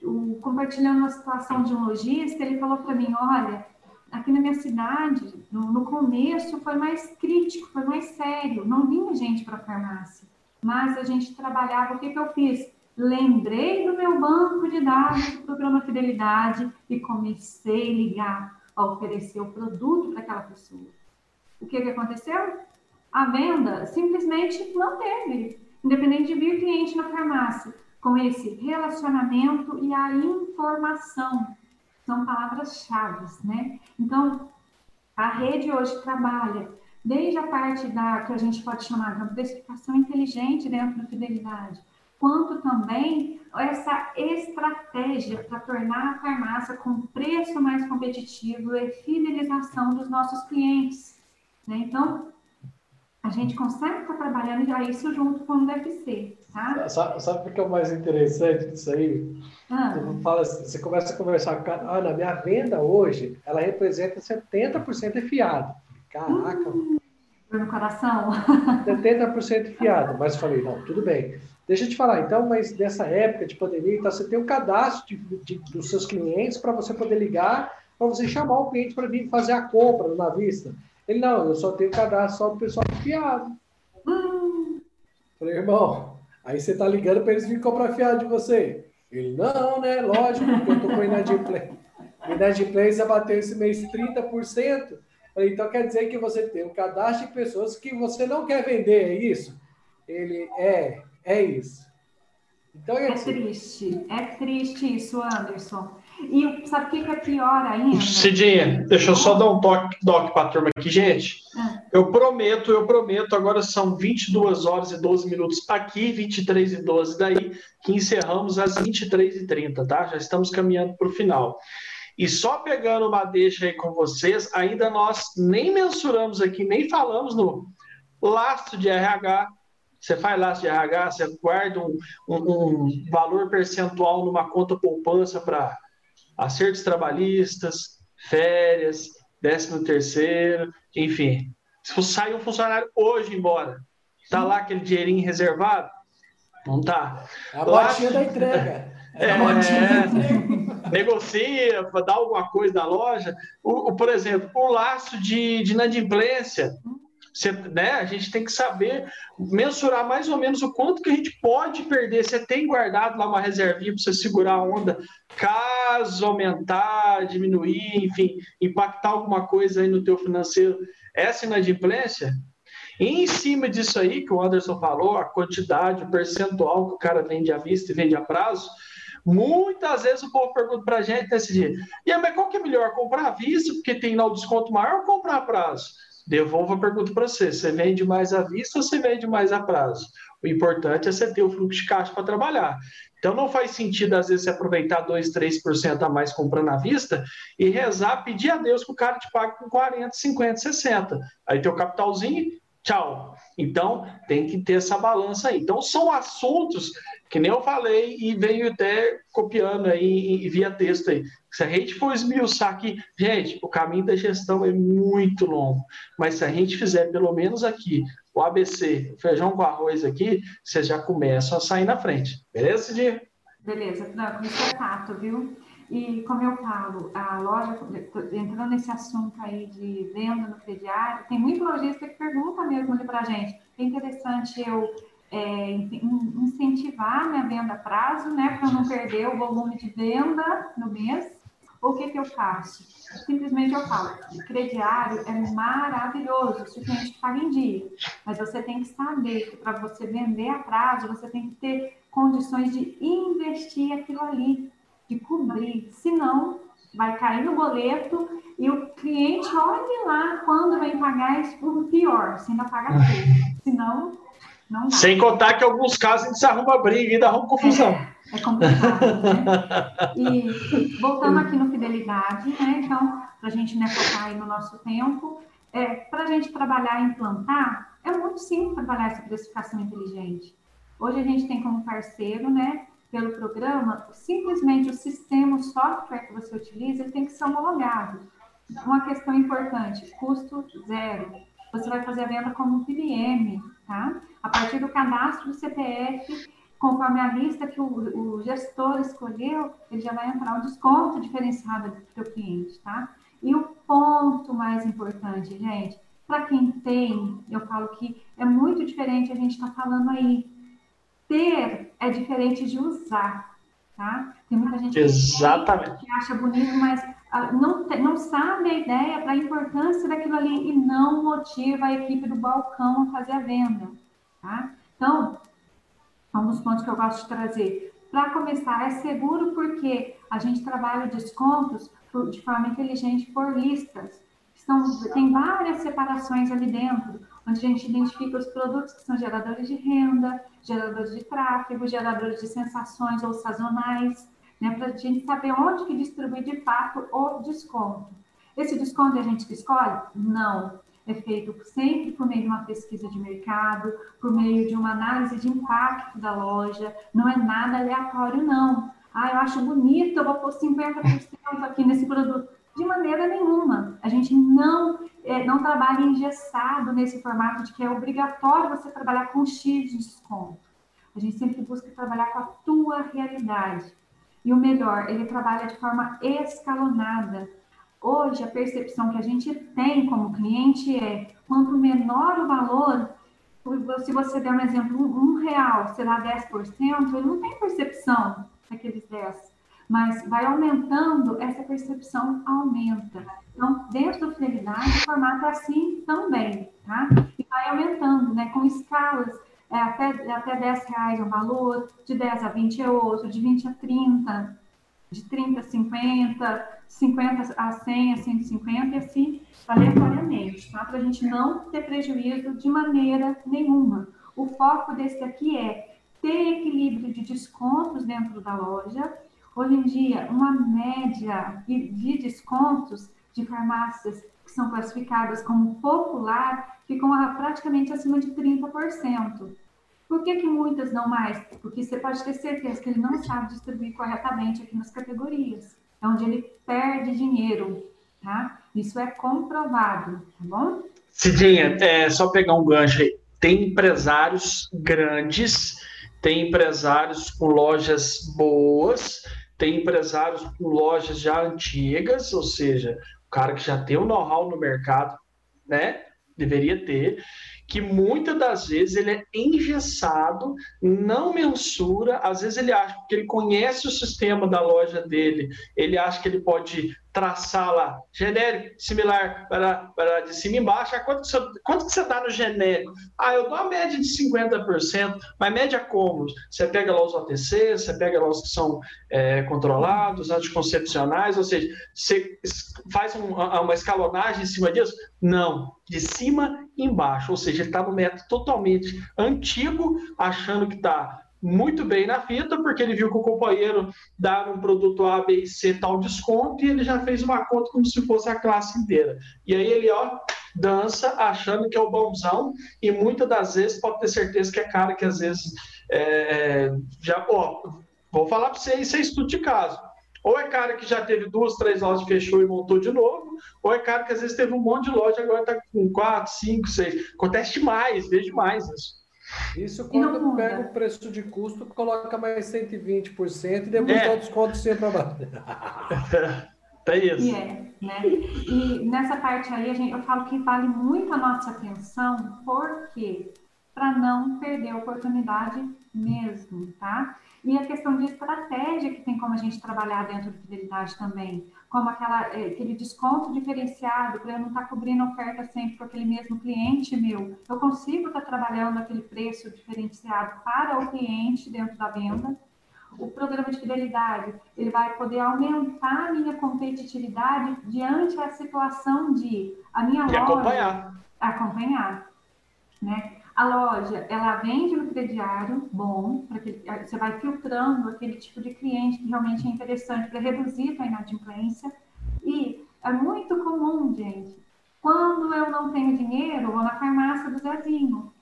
O, compartilhando uma situação de um lojista, ele falou para mim, olha, aqui na minha cidade, no, no começo foi mais crítico, foi mais sério, não vinha gente para a farmácia mas a gente trabalhava. O que, que eu fiz? Lembrei do meu banco de dados do programa Fidelidade e comecei a ligar a oferecer o produto para aquela pessoa. O que, que aconteceu? A venda simplesmente não teve, independente de vir cliente na farmácia, com esse relacionamento e a informação. São palavras-chave, né? Então, a rede hoje trabalha desde a parte da que a gente pode chamar de precificação inteligente dentro da fidelidade, quanto também essa estratégia para tornar a farmácia com preço mais competitivo e fidelização dos nossos clientes. Né? Então, a gente consegue estar trabalhando já isso junto com o DFC. Tá? Sabe, sabe o que é o mais interessante disso aí? Ah. Você, fala, assim, você começa a conversar com a ah, minha venda hoje, ela representa 70% de fiado. Caraca. Hum, no coração. 70% fiado. Mas falei, não, tudo bem. Deixa eu te falar, então, mas nessa época de pandemia, então, você tem um cadastro de, de, dos seus clientes para você poder ligar, para você chamar o cliente para vir fazer a compra na vista. Ele, não, eu só tenho cadastro só do pessoal fiado. Hum. Falei, irmão, aí você tá ligando para eles virem comprar fiado de você. Ele, não, né? Lógico, porque eu tô com inadimplência. Inadimplência bateu esse mês 30%. Então quer dizer que você tem um cadastro de pessoas que você não quer vender, é isso? Ele é, é isso. Então, é, é triste, é triste isso, Anderson. E sabe o que é pior ainda? Cidinha, deixa eu só dar um toque, toque para a turma aqui, gente. Ah. Eu prometo, eu prometo, agora são 22 horas e 12 minutos aqui, 23 e 12 daí, que encerramos às 23 e 30, tá? Já estamos caminhando para o final. E só pegando uma deixa aí com vocês, ainda nós nem mensuramos aqui, nem falamos no lastro de RH. Você faz lastro de RH, você guarda um, um, um valor percentual numa conta poupança para acertos trabalhistas, férias, décimo terceiro, enfim. Se sair um funcionário hoje embora, tá lá aquele dinheirinho reservado? Não tá. A botinha da entrega. É, é, negocia, dá alguma coisa da loja. O, o, por exemplo, o laço de, de inadimplência. Você, né, a gente tem que saber mensurar mais ou menos o quanto que a gente pode perder. Você tem guardado lá uma reservinha para você segurar a onda, caso aumentar, diminuir, enfim, impactar alguma coisa aí no teu financeiro. Essa inadimplência, em cima disso aí que o Anderson falou, a quantidade, o percentual que o cara vende à vista e vende a prazo, Muitas vezes o povo pergunta para a gente nesse dia: e mas qual que é melhor? Comprar à vista, porque tem lá o desconto maior, ou comprar a prazo? Devolvo a pergunta para você: você vende mais à vista ou você vende mais a prazo? O importante é você ter o fluxo de caixa para trabalhar. Então não faz sentido, às vezes, você aproveitar 2, 3% a mais comprando à vista e rezar, pedir a Deus que o cara te pague com 40, 50, 60. Aí teu capitalzinho, tchau. Então tem que ter essa balança aí. Então são assuntos que nem eu falei e veio até copiando aí via texto aí. Se a gente for esmiuçar aqui, gente, o caminho da gestão é muito longo, mas se a gente fizer pelo menos aqui o ABC, o feijão com arroz aqui, vocês já começam a sair na frente. Beleza, Cidinha? Beleza, não, isso é fato, viu? E como eu falo, a loja, entrando nesse assunto aí de venda no crediário, tem muito lojista que pergunta mesmo ali para a gente, é interessante eu é, incentivar minha venda a prazo, né, para não perder o volume de venda no mês, o que, que eu faço? Simplesmente eu falo, crediário é maravilhoso se o cliente paga em dia, mas você tem que saber que para você vender a prazo, você tem que ter condições de investir aquilo ali, de cobrir, senão vai cair no boleto e o cliente, olhe lá, quando vem pagar, o pior, se ainda paga tudo, senão não dá. Sem contar que em alguns casos a gente se arruma briga e dá uma confusão. É. É complicado, né? E voltando aqui no Fidelidade, né? Então, para a gente né, focar aí no nosso tempo, é, para a gente trabalhar e implantar, é muito simples trabalhar essa precificação inteligente. Hoje a gente tem como parceiro, né, pelo programa, simplesmente o sistema, o software que você utiliza, ele tem que ser homologado. Uma questão importante, custo zero. Você vai fazer a venda como PBM, tá? A partir do cadastro do CPF conforme a lista que o, o, gestor escolheu, ele já vai entrar o desconto diferenciado para o cliente, tá? E o ponto mais importante, gente, para quem tem, eu falo que é muito diferente a gente está falando aí. Ter é diferente de usar, tá? Tem muita gente Exatamente. que acha bonito, mas ah, não, não sabe a ideia para a importância daquilo ali e não motiva a equipe do balcão a fazer a venda, tá? Então, alguns pontos que eu gosto de trazer. Para começar, é seguro porque a gente trabalha descontos de forma inteligente por listas. São, tem várias separações ali dentro, onde a gente identifica os produtos que são geradores de renda, geradores de tráfego, geradores de sensações ou sazonais, né, para a gente saber onde que distribuir de fato o desconto. Esse desconto é a gente que escolhe? Não é feito sempre por meio de uma pesquisa de mercado, por meio de uma análise de impacto da loja, não é nada aleatório, não. Ah, eu acho bonito, eu vou pôr 50% aqui nesse produto. De maneira nenhuma. A gente não, é, não trabalha engessado nesse formato de que é obrigatório você trabalhar com X de desconto. A gente sempre busca trabalhar com a tua realidade. E o melhor, ele trabalha de forma escalonada Hoje, a percepção que a gente tem como cliente é quanto menor o valor, se você der um exemplo, um, real, sei lá, 10%, ele não tem percepção daqueles 10%, mas vai aumentando, essa percepção aumenta. Então, dentro da fidelidade, o formato é assim também, tá? E vai aumentando, né, com escalas, é, até, até 10 reais é um valor, de 10 a 20 é outro, de 20 a 30, de 30 a 50, 50 a 100 a 150 e assim aleatoriamente, tá? Para a gente não ter prejuízo de maneira nenhuma. O foco desse aqui é ter equilíbrio de descontos dentro da loja. Hoje em dia, uma média de descontos de farmácias que são classificadas como popular ficam praticamente acima de 30%. Por que, que muitas não mais? Porque você pode ter certeza que ele não sabe distribuir corretamente aqui nas categorias. É onde ele perde dinheiro, tá? Isso é comprovado, tá bom? Cidinha, é só pegar um gancho aí. Tem empresários grandes, tem empresários com lojas boas, tem empresários com lojas já antigas, ou seja, o cara que já tem o know-how no mercado, né? Deveria ter que muitas das vezes ele é engessado, não mensura, às vezes ele acha que ele conhece o sistema da loja dele, ele acha que ele pode traçar lá, genérico, similar para, para de cima e embaixo. Ah, quanto, que você, quanto você dá no genérico? Ah, eu dou a média de 50%, mas média como? Você pega lá os OTC, você pega lá os que são é, controlados, anticoncepcionais, ou seja, você faz um, uma escalonagem em cima disso? Não, de cima e embaixo, ou seja, ele está no método totalmente antigo, achando que está muito bem na fita, porque ele viu que o companheiro dava um produto A, B e C tal desconto, e ele já fez uma conta como se fosse a classe inteira. E aí ele, ó, dança achando que é o bonzão, e muitas das vezes pode ter certeza que é cara que às vezes é, já, ó, vou falar para você, isso é estudo de caso. Ou é cara que já teve duas, três lojas, fechou e montou de novo, ou é cara que às vezes teve um monte de loja, agora está com quatro, cinco, seis. Acontece demais, vejo demais isso. Isso quando pega o preço de custo, coloca mais 120% e depois é. dá o desconto sempre abaixo. É isso. E é, né? E nessa parte aí, a gente, eu falo que vale muito a nossa atenção, porque para não perder a oportunidade mesmo, tá? E a questão de estratégia que tem como a gente trabalhar dentro da fidelidade também, como aquela, é, aquele desconto diferenciado, para eu não estar tá cobrindo oferta sempre com aquele mesmo cliente meu. Eu consigo estar tá trabalhando aquele preço diferenciado para o cliente dentro da venda. O programa de fidelidade, ele vai poder aumentar a minha competitividade diante da situação de a minha e loja... acompanhar. Acompanhar, né? A loja, ela vende no crediário bom, para que você vai filtrando aquele tipo de cliente que realmente é interessante para reduzir a inadimplência. E é muito comum, gente, quando eu não tenho dinheiro, eu vou na farmácia do Zezinho.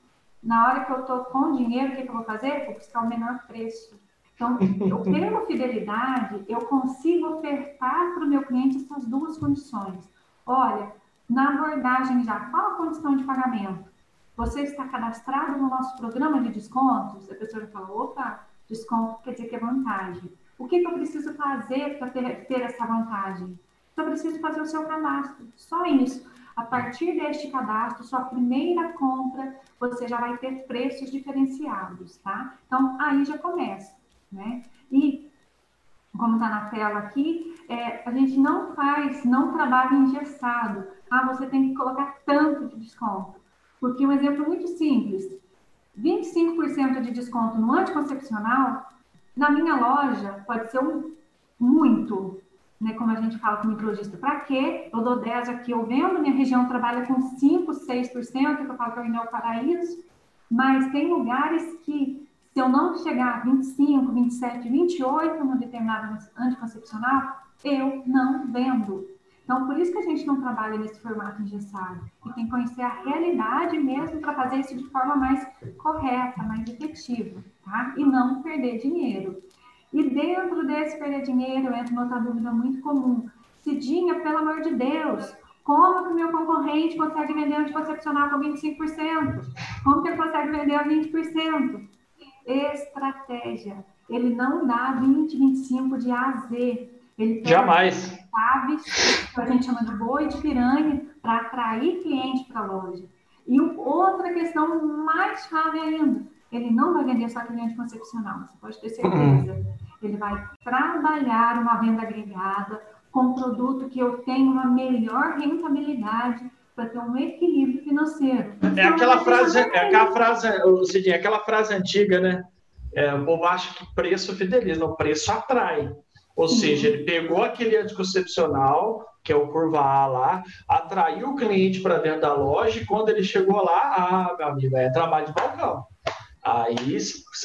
Na hora que eu estou com dinheiro, o que, que eu vou fazer? Vou buscar o menor preço. Então, eu tenho fidelidade, eu consigo ofertar para o meu cliente essas duas condições. Olha, na abordagem já, qual a condição de pagamento? Você está cadastrado no nosso programa de descontos? A pessoa já fala, opa, desconto quer dizer que é vantagem. O que, que eu preciso fazer para ter, ter essa vantagem? Só preciso fazer o seu cadastro, só isso. A partir deste cadastro, sua primeira compra, você já vai ter preços diferenciados, tá? Então, aí já começa, né? E, como está na tela aqui, é, a gente não faz, não trabalha engessado. Ah, você tem que colocar tanto de desconto. Porque um exemplo muito simples, 25% de desconto no anticoncepcional, na minha loja pode ser um muito, né, como a gente fala como micrologista, para quê? Eu dou 10 aqui, eu vendo, minha região trabalha com 5, 6%, que eu falo que é o paraíso, mas tem lugares que, se eu não chegar a 25, 27, 28 no determinado anticoncepcional, eu não vendo. Então, por isso que a gente não trabalha nesse formato engessado. E tem que conhecer a realidade mesmo para fazer isso de forma mais correta, mais efetiva, tá? E não perder dinheiro. E dentro desse perder dinheiro, entra uma outra dúvida muito comum. Cidinha, pelo amor de Deus, como que o meu concorrente consegue vender anticoncepcional com 25%? Como que ele consegue vender a 20%? Estratégia. Ele não dá 20, 25 de A a Z. Ele Jamais chaves, que a gente chama de boi de piranha, para atrair cliente para a loja. E outra questão mais chave ainda, ele não vai vender só cliente concepcional, você pode ter certeza. Uhum. Ele vai trabalhar uma venda agregada com um produto que eu tenho uma melhor rentabilidade para ter um equilíbrio financeiro. É então, aquela frase, é aquela frase, Cidinha, aquela frase antiga, né? É, o povo acha que preço fideliza, o preço atrai. Ou seja, ele pegou aquele anticoncepcional, que é o curva A lá, atraiu o cliente para dentro da loja e quando ele chegou lá, ah, meu amigo, é trabalho de balcão. Aí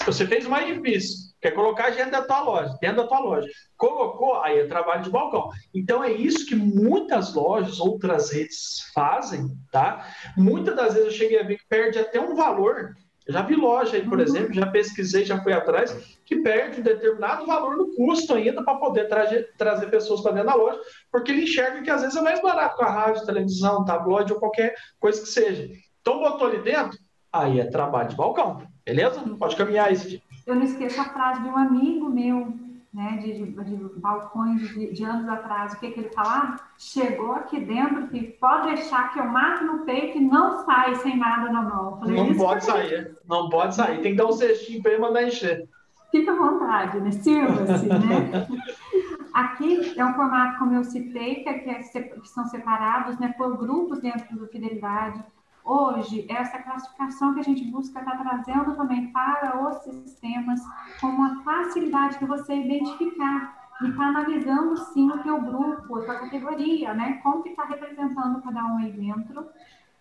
você fez o mais difícil, quer colocar dentro da tua loja, dentro da tua loja. Colocou, aí é trabalho de balcão. Então é isso que muitas lojas, outras redes fazem, tá? Muitas das vezes eu cheguei a ver que perde até um valor já vi loja aí, por uhum. exemplo, já pesquisei, já fui atrás, que perde um determinado valor no custo ainda para poder trazer, trazer pessoas para dentro da loja, porque ele enxerga que às vezes é mais barato com a rádio, televisão, tabloide ou qualquer coisa que seja. Então botou ali dentro, aí é trabalho de balcão, beleza? Pode caminhar aí, Eu não esqueço a frase de um amigo meu, né, de, de, de balcões de, de, anos atrás, o que, que ele falava? Chegou aqui dentro e pode deixar que eu mato no peito e não sai sem nada na mão. Falei, não pode sair, não pode sair. Tem que dar um cestinho para ele mandar encher. Fica à vontade, né? Sirva-se, né? Aqui é um formato, como eu citei, que, é, que são separados né, por grupos dentro do Fidelidade Hoje, essa classificação que a gente busca está trazendo também para os sistemas com uma facilidade de você identificar e está analisando sim o teu grupo, a tua categoria, né? Como que está representando cada um aí dentro,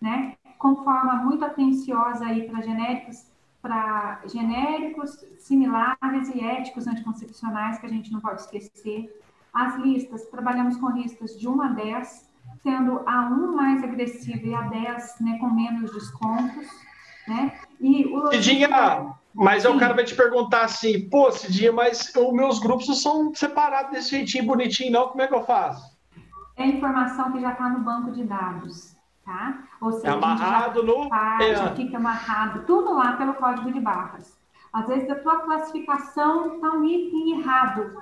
né? Com forma muito atenciosa aí para genéricos, para genéricos, similares e éticos anticoncepcionais que a gente não pode esquecer. As listas, trabalhamos com listas de 1 a 10, sendo a 1 mais agressiva e a 10 né, com menos descontos. Né? E o Cidinha, mas Sim. o cara vai te perguntar assim, pô, Cidinha, mas os meus grupos não são separados desse jeitinho bonitinho, não, como é que eu faço? É informação que já está no banco de dados. tá? Ou seja, é amarrado no... Faz, é. Fica amarrado, tudo lá pelo código de barras. Às vezes a tua classificação está um item errado,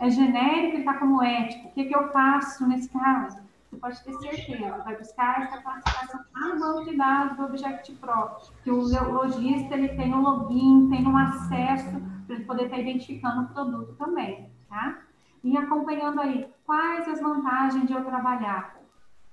é genérico e está como ético. O que, que eu faço nesse caso? Você pode ter certeza, vai buscar essa classificação no banco de dados do Object Pro, que o lojista ele tem um login, tem um acesso para ele poder estar identificando o produto também, tá? E acompanhando aí, quais as vantagens de eu trabalhar?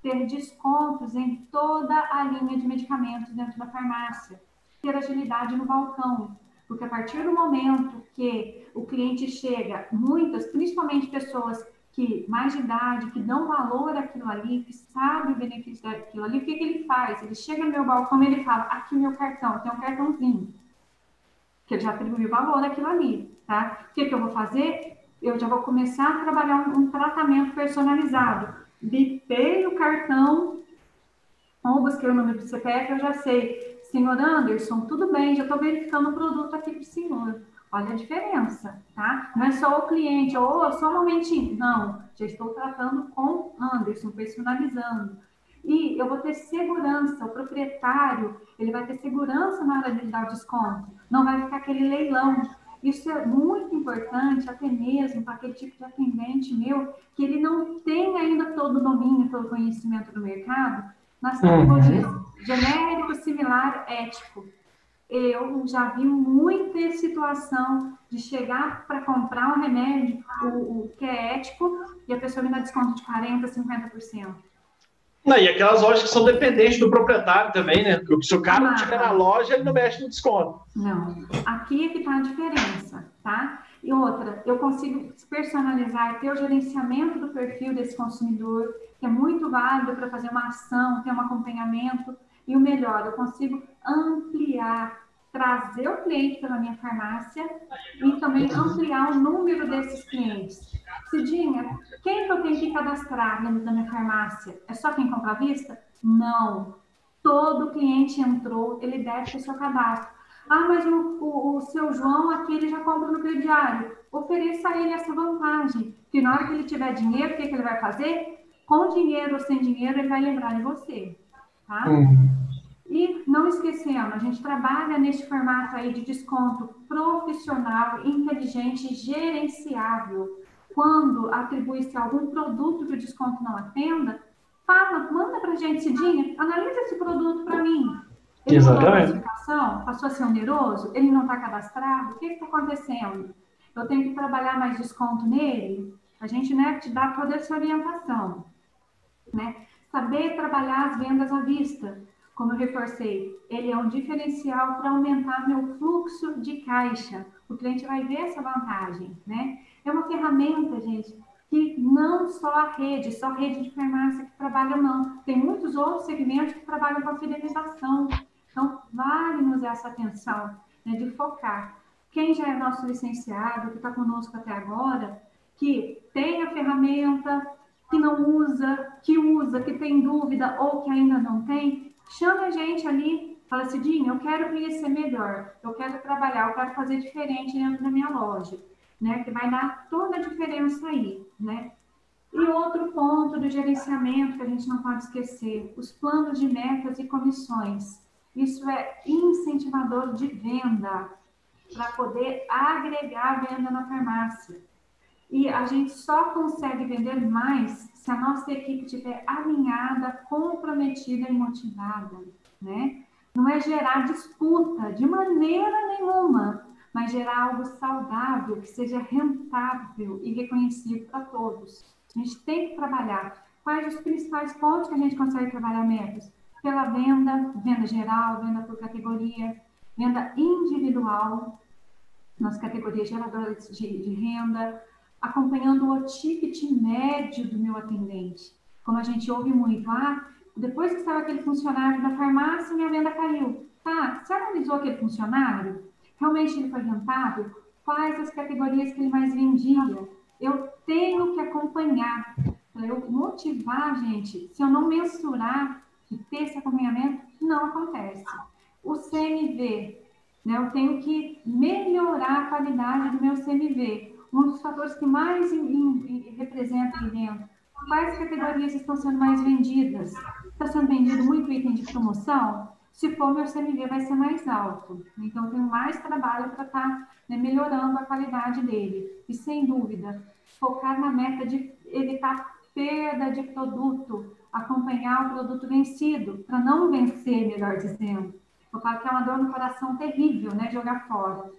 Ter descontos em toda a linha de medicamentos dentro da farmácia, ter agilidade no balcão, porque a partir do momento que o cliente chega, muitas, principalmente pessoas que mais de idade, que dão valor àquilo ali, que sabe o benefício daquilo ali, o que, que ele faz? Ele chega no meu balcão e ele fala, aqui o meu cartão, tem um cartãozinho, que ele já atribuiu valor àquilo ali, tá? O que, que eu vou fazer? Eu já vou começar a trabalhar um, um tratamento personalizado. Bipei o cartão, ou busquei o número do CPF, eu já sei. Senhor Anderson, tudo bem, já estou verificando o produto aqui para o senhor. Olha a diferença, tá? Não é só o cliente, ou oh, só um momentinho. Não, já estou tratando com Anderson, personalizando. E eu vou ter segurança, o proprietário, ele vai ter segurança na hora de dar o desconto. Não vai ficar aquele leilão. Isso é muito importante, até mesmo para aquele tipo de atendente meu, que ele não tem ainda todo o domínio, todo o conhecimento do mercado, nas categorias uhum. genérico, similar, ético eu já vi muita situação de chegar para comprar um remédio, o, o, que é ético, e a pessoa me dá desconto de 40%, 50%. Não, e aquelas lojas que são dependentes do proprietário também, né? Porque se o cara não estiver na loja, ele não mexe no desconto. Não. Aqui é que está a diferença, tá? E outra, eu consigo personalizar, ter o gerenciamento do perfil desse consumidor, que é muito válido para fazer uma ação, ter um acompanhamento e o melhor, eu consigo ampliar, trazer o cliente pela minha farmácia e também ampliar o número desses clientes. Cidinha, quem que eu tenho que cadastrar dentro da minha farmácia? É só quem compra à vista? Não. Todo cliente entrou, ele deve ter seu cadastro. Ah, mas o, o, o seu João aqui ele já compra no crediário. Ofereça a ele essa vantagem. Que na hora que ele tiver dinheiro, o que, que ele vai fazer? Com dinheiro ou sem dinheiro, ele vai lembrar de você. Tá? Uhum. E não esquecendo, a gente trabalha neste formato aí de desconto profissional, inteligente gerenciável. Quando atribui-se algum produto que o desconto não atenda, fala, manda para a gente, Cidinha, analisa esse produto para mim. Ele Exatamente. Passou a ser oneroso? Ele não está cadastrado? O que está acontecendo? Eu tenho que trabalhar mais desconto nele? A gente né, te dá toda essa orientação. Né? Saber trabalhar as vendas à vista. Como eu reforcei, ele é um diferencial para aumentar meu fluxo de caixa. O cliente vai ver essa vantagem, né? É uma ferramenta, gente, que não só a rede, só a rede de farmácia que trabalha, não. Tem muitos outros segmentos que trabalham com a fidelização. Então, vale-nos essa atenção né, de focar. Quem já é nosso licenciado, que está conosco até agora, que tem a ferramenta, que não usa, que usa, que tem dúvida ou que ainda não tem, chama a gente ali, fala assim, Dinho, eu quero conhecer melhor, eu quero trabalhar, eu quero fazer diferente dentro da minha loja, né? Que vai dar toda a diferença aí, né? E outro ponto do gerenciamento que a gente não pode esquecer, os planos de metas e comissões. Isso é incentivador de venda, para poder agregar venda na farmácia. E a gente só consegue vender mais se a nossa equipe estiver alinhada, comprometida e motivada, né? Não é gerar disputa de maneira nenhuma, mas gerar algo saudável, que seja rentável e reconhecido para todos. A gente tem que trabalhar. Quais os principais pontos que a gente consegue trabalhar metas? Pela venda, venda geral, venda por categoria, venda individual, nas categorias geradoras de, de renda, acompanhando o ticket médio do meu atendente. Como a gente ouve muito, ah, depois que saiu aquele funcionário da farmácia, minha venda caiu. Tá, você analisou aquele funcionário? Realmente ele foi rentável? Quais as categorias que ele mais vendia? Eu tenho que acompanhar, para eu motivar, gente. Se eu não mensurar e ter esse acompanhamento, não acontece. O CMV, né, eu tenho que melhorar a qualidade do meu CMV um dos fatores que mais representa aí dentro. Quais categorias estão sendo mais vendidas? Está sendo vendido muito item de promoção? Se for, meu CMV vai ser mais alto. Então, tenho mais trabalho para estar tá, né, melhorando a qualidade dele. E, sem dúvida, focar na meta de evitar perda de produto, acompanhar o produto vencido, para não vencer, melhor dizendo. Eu falo que é uma dor no coração terrível, né? Jogar fora.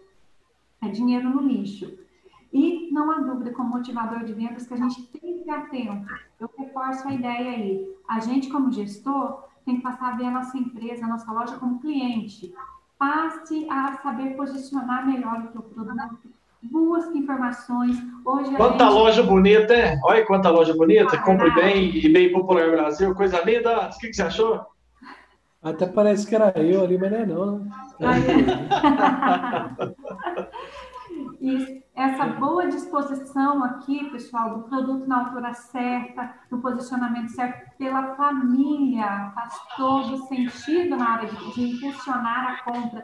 É dinheiro no lixo. E não há dúvida, como motivador de vendas, que a gente tem que estar atento. Eu reforço a ideia aí. A gente, como gestor, tem que passar a ver a nossa empresa, a nossa loja como cliente. Passe a saber posicionar melhor o seu produto. Busque informações. Hoje quanta gente... loja bonita, é? Olha quanta loja bonita. Ah, Compre bem e bem popular Brasil. Coisa linda. O que, que você achou? Até parece que era eu ali, mas não é não. Né? E essa boa disposição aqui, pessoal, do produto na altura certa, no posicionamento certo, pela família, faz todo sentido na hora de, de impulsionar a compra.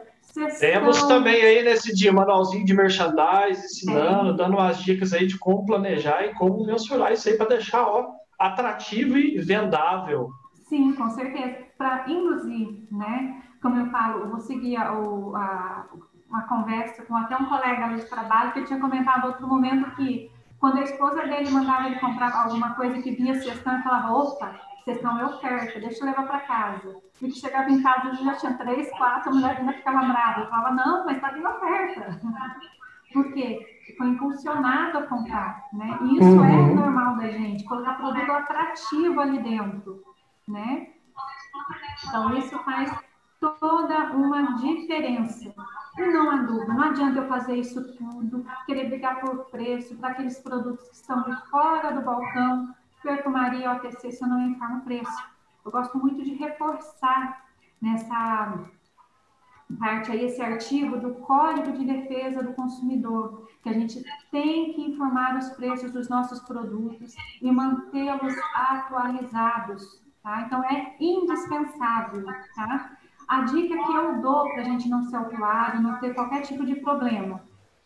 Temos também aí nesse dia manualzinho de merchandise, ensinando, dando umas dicas aí de como planejar e como mensurar isso aí para deixar ó, atrativo e vendável. Sim, com certeza. Para induzir, né? Como eu falo, eu vou seguir a, a, uma conversa com até um colega de trabalho que tinha comentado outro momento que quando a esposa dele mandava ele comprar alguma coisa que vinha sextão, ele falava, opa, sextão é oferta, deixa eu levar para casa. E que chegava em casa, ele já tinha três, quatro, a mulher ainda ficava brava. Eu falava, não, mas está vindo oferta. Por quê? Foi impulsionado a comprar, né? E isso é uhum. é normal da gente, colocar produto atrativo ali dentro, né? Então, isso faz toda uma diferença. E não há dúvida, não adianta eu fazer isso tudo, querer brigar por preço para aqueles produtos que estão de fora do balcão, perfumaria OTC, se eu não entrar no preço. Eu gosto muito de reforçar nessa parte aí, esse artigo do Código de Defesa do Consumidor, que a gente tem que informar os preços dos nossos produtos e mantê-los atualizados, tá? Então, é indispensável, tá? A dica que eu dou para a gente não ser autuado, não ter qualquer tipo de problema,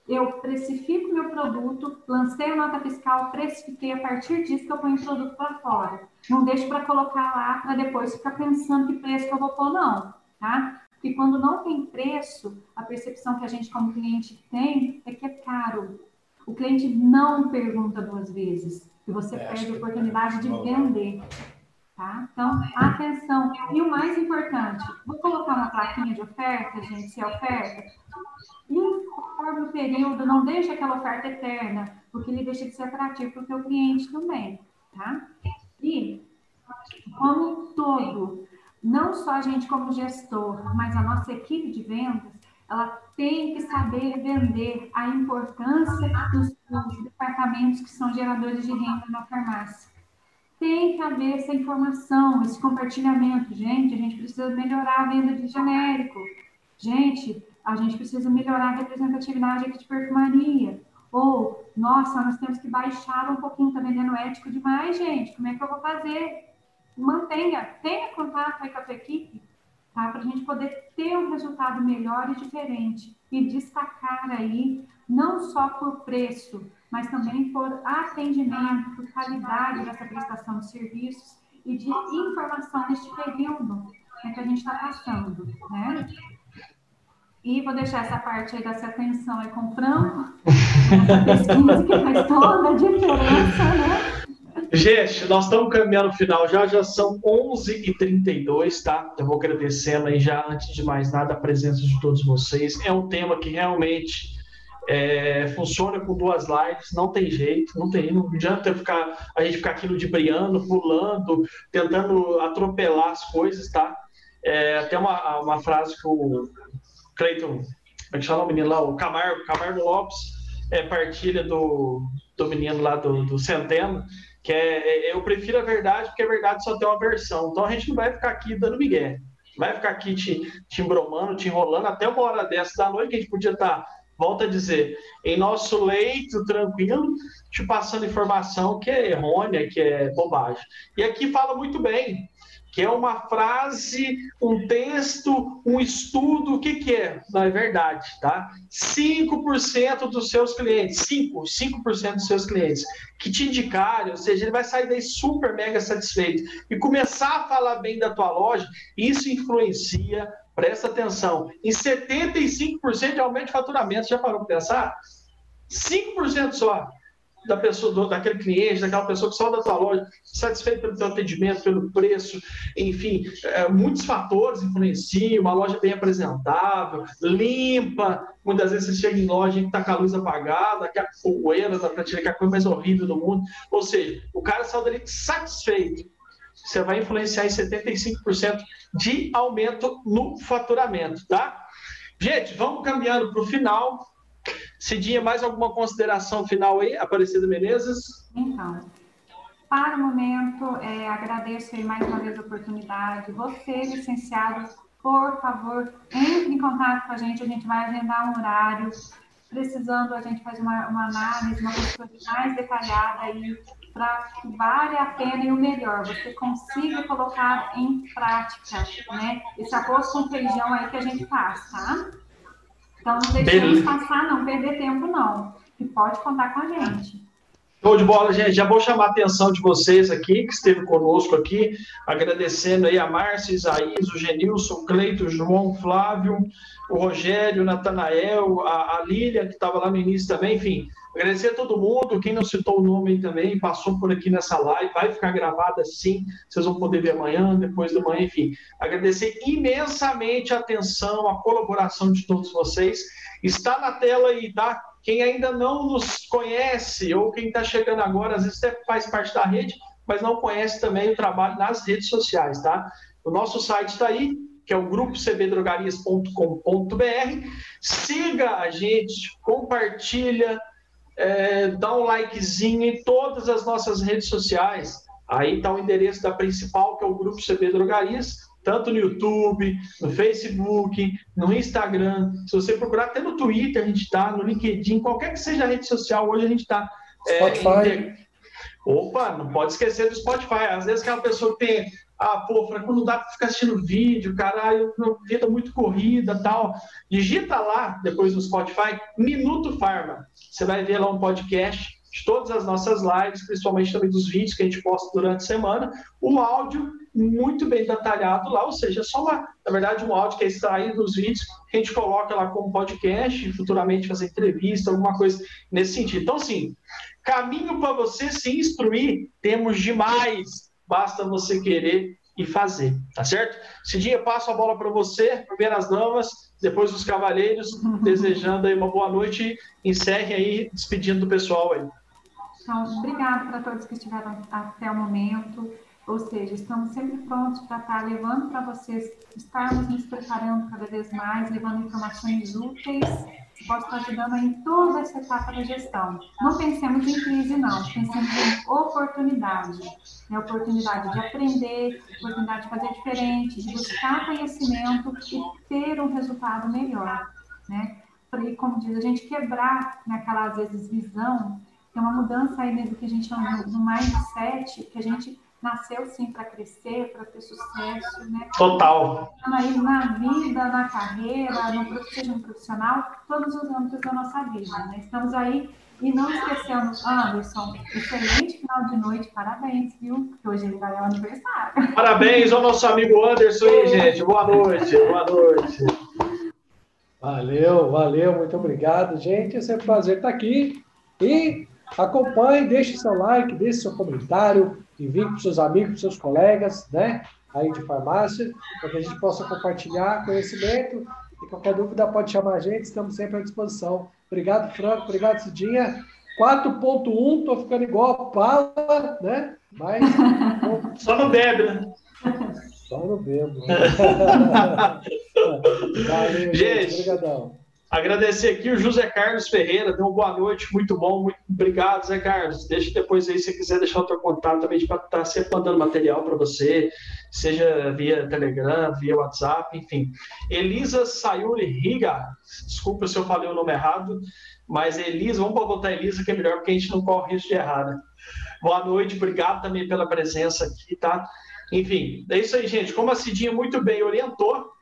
eu precifico meu produto, lancei a nota fiscal, precifiquei, a partir disso que eu ponho o produto para fora. Não deixo para colocar lá para depois ficar pensando que preço que eu vou pôr, não, tá? Porque quando não tem preço, a percepção que a gente como cliente tem é que é caro. O cliente não pergunta duas vezes e você é, perde a oportunidade de vender. Tá? Então, atenção. E o mais importante, vou colocar uma plaquinha de oferta, gente, se é oferta. Informe o período, não deixe aquela oferta eterna, porque ele deixa de ser atrativo para o seu cliente também. Tá? E, como um todo, não só a gente como gestor, mas a nossa equipe de vendas, ela tem que saber vender a importância dos, dos departamentos que são geradores de renda na farmácia tem que haver essa informação, esse compartilhamento. Gente, a gente precisa melhorar a venda de genérico. Gente, a gente precisa melhorar a representatividade aqui de perfumaria. Ou, nossa, nós temos que baixar um pouquinho, tá vendendo ético demais, gente. Como é que eu vou fazer? Mantenha, tenha contato aí com a sua equipe, tá? Para a gente poder ter um resultado melhor e diferente. E destacar aí, não só por preço, mas também por atendimento, por qualidade dessa prestação de serviços e de informação neste período né, que a gente está passando, né? E vou deixar essa parte aí dessa atenção aí com o Franco, essa pesquisa que faz toda a diferença, né? Gente, nós estamos caminhando no final já, já são 11h32, tá? Eu vou agradecendo aí já, antes de mais nada, a presença de todos vocês. É um tema que realmente é, funciona com duas lives, não tem jeito, não tem, não adianta ficar, a gente ficar aqui ludibriando, pulando, tentando atropelar as coisas, tá? É, tem uma, uma frase que o Cleiton, como é que chama o menino lá? O Camargo, Camargo Lopes, é, partilha do, do menino lá do, do Centeno, que é, é, eu prefiro a verdade porque a verdade só tem uma versão. Então a gente não vai ficar aqui dando migué. Vai ficar aqui te, te embromando, te enrolando até uma hora dessa da noite que a gente podia estar volta a dizer, em nosso leito tranquilo, te passando informação que é errônea, que é bobagem. E aqui fala muito bem. que é uma frase, um texto, um estudo, o que, que é? Não é verdade, tá? 5% dos seus clientes, 5, 5% dos seus clientes que te indicarem, ou seja, ele vai sair daí super mega satisfeito e começar a falar bem da tua loja, isso influencia, presta atenção, em 75% de aumento de faturamento, já parou para pensar? 5% só da pessoa, do, daquele cliente, daquela pessoa que só da tua loja, satisfeito pelo teu atendimento, pelo preço, enfim, é, muitos fatores influenciam, uma loja bem apresentável, limpa, muitas vezes você chega em loja e está com a luz apagada, aquela poeira da prateleira, que é a coisa mais horrível do mundo, ou seja, o cara saiu dali satisfeito, você vai influenciar em 75% de aumento no faturamento, tá? Gente, vamos caminhando para o final. Cidinha, mais alguma consideração final aí, Aparecida Menezes? Então, para o momento, é, agradeço mais uma vez a oportunidade. Você, licenciado, por favor, entre em contato com a gente, a gente vai agendar um horário. Precisando, a gente faz uma, uma análise, uma postura mais detalhada aí, para que vale a pena e o melhor, você consiga colocar em prática, né? Esse arroz com feijão aí que a gente faz, tá? Então não deixemos passar, não perder tempo, não. E pode contar com a gente. Show de bola, gente. Já vou chamar a atenção de vocês aqui, que esteve conosco aqui, agradecendo aí a Márcia, Isaías, o Genilson, o Cleito, o João, Flávio, o Rogério, o Natanael, a, a Lília, que estava lá no início também, enfim. Agradecer a todo mundo, quem não citou o nome também, passou por aqui nessa live, vai ficar gravada sim, vocês vão poder ver amanhã, depois da manhã, enfim. Agradecer imensamente a atenção, a colaboração de todos vocês. Está na tela aí, tá? Quem ainda não nos conhece, ou quem está chegando agora, às vezes até faz parte da rede, mas não conhece também o trabalho nas redes sociais, tá? O nosso site está aí, que é o grupo cbdrogarias.com.br. Siga a gente, compartilha, é, dá um likezinho em todas as nossas redes sociais. Aí está o endereço da principal, que é o Grupo CB Drogarias, tanto no YouTube, no Facebook, no Instagram. Se você procurar, até no Twitter a gente está, no LinkedIn, qualquer que seja a rede social, hoje a gente está. É, Spotify. Opa, não pode esquecer do Spotify. Às vezes aquela pessoa tem ah, pô, Franco, não dá para ficar assistindo vídeo, caralho, vida muito corrida tal. Digita lá, depois no Spotify, Minuto Farma. Você vai ver lá um podcast de todas as nossas lives, principalmente também dos vídeos que a gente posta durante a semana. O áudio muito bem detalhado lá, ou seja, é só uma, na verdade, um áudio que é extraído dos vídeos, que a gente coloca lá como podcast, futuramente fazer entrevista, alguma coisa nesse sentido. Então, assim, caminho para você se instruir, temos demais basta você querer e fazer, tá certo? Cidinha, passo a bola para você, primeiro as damas, depois os cavalheiros, desejando aí uma boa noite encerre aí, despedindo do pessoal aí. Então, obrigado para todos que estiveram até o momento, ou seja, estamos sempre prontos para estar levando para vocês, estarmos nos preparando cada vez mais, levando informações úteis pode estar ajudando em toda essa etapa da gestão. Não pensemos em crise, não. Pensemos em oportunidade. É oportunidade de aprender, oportunidade de fazer diferente, de buscar conhecimento e ter um resultado melhor. Né? E, como diz, a gente quebrar naquela, às vezes, visão, tem uma mudança aí mesmo que a gente chama no mindset, que a gente nasceu sim para crescer, para ter sucesso, né? Total. Aí na vida, na carreira, no seja um profissional, todos os âmbitos da nossa vida, né? Estamos aí e não esquecemos, Anderson, excelente final de noite, parabéns, viu? Porque hoje ele vai ao aniversário. Parabéns ao nosso amigo Anderson aí, gente. Boa noite, boa noite. Valeu, valeu, muito obrigado, gente. É sempre um prazer estar aqui. E acompanhe, deixe seu like, deixe seu comentário, envie para os seus amigos, para seus colegas, né? Aí de farmácia, para que a gente possa compartilhar conhecimento. E qualquer dúvida pode chamar a gente, estamos sempre à disposição. Obrigado, Franco, obrigado, Cidinha. 4.1, tô ficando igual a Pala, né? Mas. Só não bebe, né? Só não bebo. Valeu, gente. gente. Obrigadão. Agradecer aqui o José Carlos Ferreira, deu uma boa noite, muito bom, muito obrigado, Zé Carlos. Deixa depois aí, se quiser deixar o teu contato também, para estar tá sempre mandando material para você, seja via Telegram, via WhatsApp, enfim. Elisa Sayuri Riga, desculpa se eu falei o nome errado, mas Elisa, vamos botar Elisa que é melhor, porque a gente não corre risco de errar, né? Boa noite, obrigado também pela presença aqui, tá? Enfim, é isso aí, gente. Como a Cidinha muito bem orientou,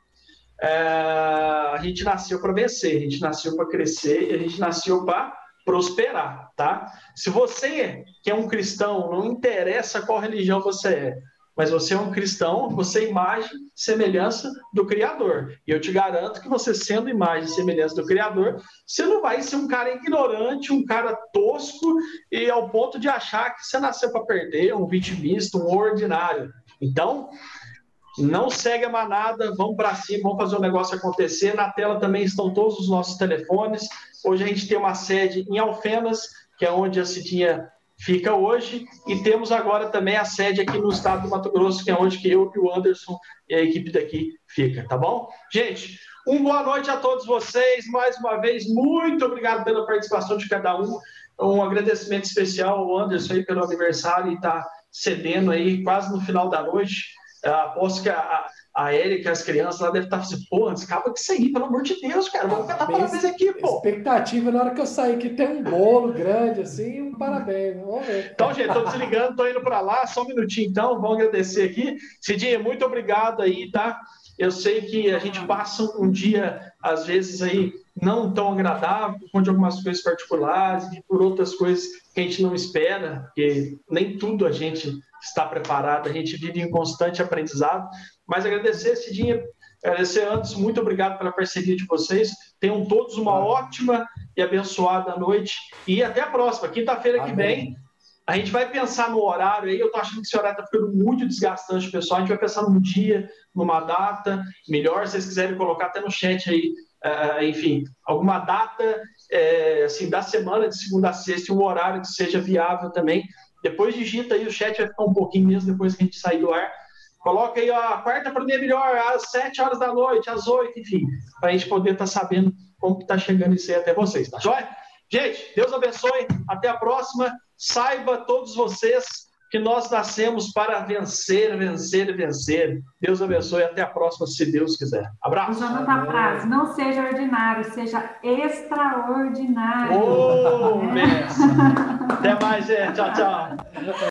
é, a gente nasceu para vencer, a gente nasceu para crescer, a gente nasceu para prosperar, tá? Se você que é um cristão, não interessa qual religião você é, mas você é um cristão, você é imagem, semelhança do Criador. E eu te garanto que você, sendo imagem semelhança do Criador, você não vai ser um cara ignorante, um cara tosco e ao ponto de achar que você nasceu para perder, um vitimista, um ordinário. Então, não segue a manada, vamos para cima, vamos fazer o negócio acontecer. Na tela também estão todos os nossos telefones. Hoje a gente tem uma sede em Alfenas, que é onde a Cidinha fica hoje, e temos agora também a sede aqui no estado do Mato Grosso, que é onde que eu e o Anderson e a equipe daqui fica, tá bom? Gente, uma boa noite a todos vocês, mais uma vez, muito obrigado pela participação de cada um, um agradecimento especial ao Anderson aí pelo aniversário e tá cedendo aí quase no final da noite, aposto que a, a Érica, as crianças lá devem estar assim, pô, acaba isso aí, pelo amor de Deus, cara, vamos cantar parabéns aqui, pô. Expectativa na hora que eu sair que tem um bolo grande assim, um parabéns, vamos ver. Então, gente, tô desligando, tô indo para lá, só um minutinho então, vamos agradecer aqui. Cidinha, muito obrigado aí, tá? Eu sei que a gente passa um dia, às vezes, aí não tão agradável, por conta de algumas coisas particulares e por outras coisas que a gente não espera, porque nem tudo a gente está preparado, a gente vive em constante aprendizado, mas agradecer, Cidinha, agradecer antes, muito obrigado pela parceria de vocês. Tenham todos uma ótima e abençoada noite. E até a próxima, quinta-feira que vem. A gente vai pensar no horário aí. Eu tô achando que esse horário tá ficando muito desgastante, pessoal. A gente vai pensar num dia, numa data melhor. Se vocês quiserem colocar até no chat aí, uh, enfim, alguma data é, assim, da semana, de segunda a sexta, um horário que seja viável também. Depois digita aí, o chat vai ficar um pouquinho mesmo depois que a gente sair do ar Coloca aí, ó, a quarta para mim é melhor, às sete horas da noite, às oito, enfim, para a gente poder estar tá sabendo como está chegando isso aí até vocês, tá joia? Gente, Deus abençoe, até a próxima. Saiba todos vocês que nós nascemos para vencer, vencer e vencer. Deus abençoe, até a próxima, se Deus quiser. Abraço. Jonathan Braz, não seja ordinário, seja extraordinário. Oh, até mais, gente. Tchau, tchau.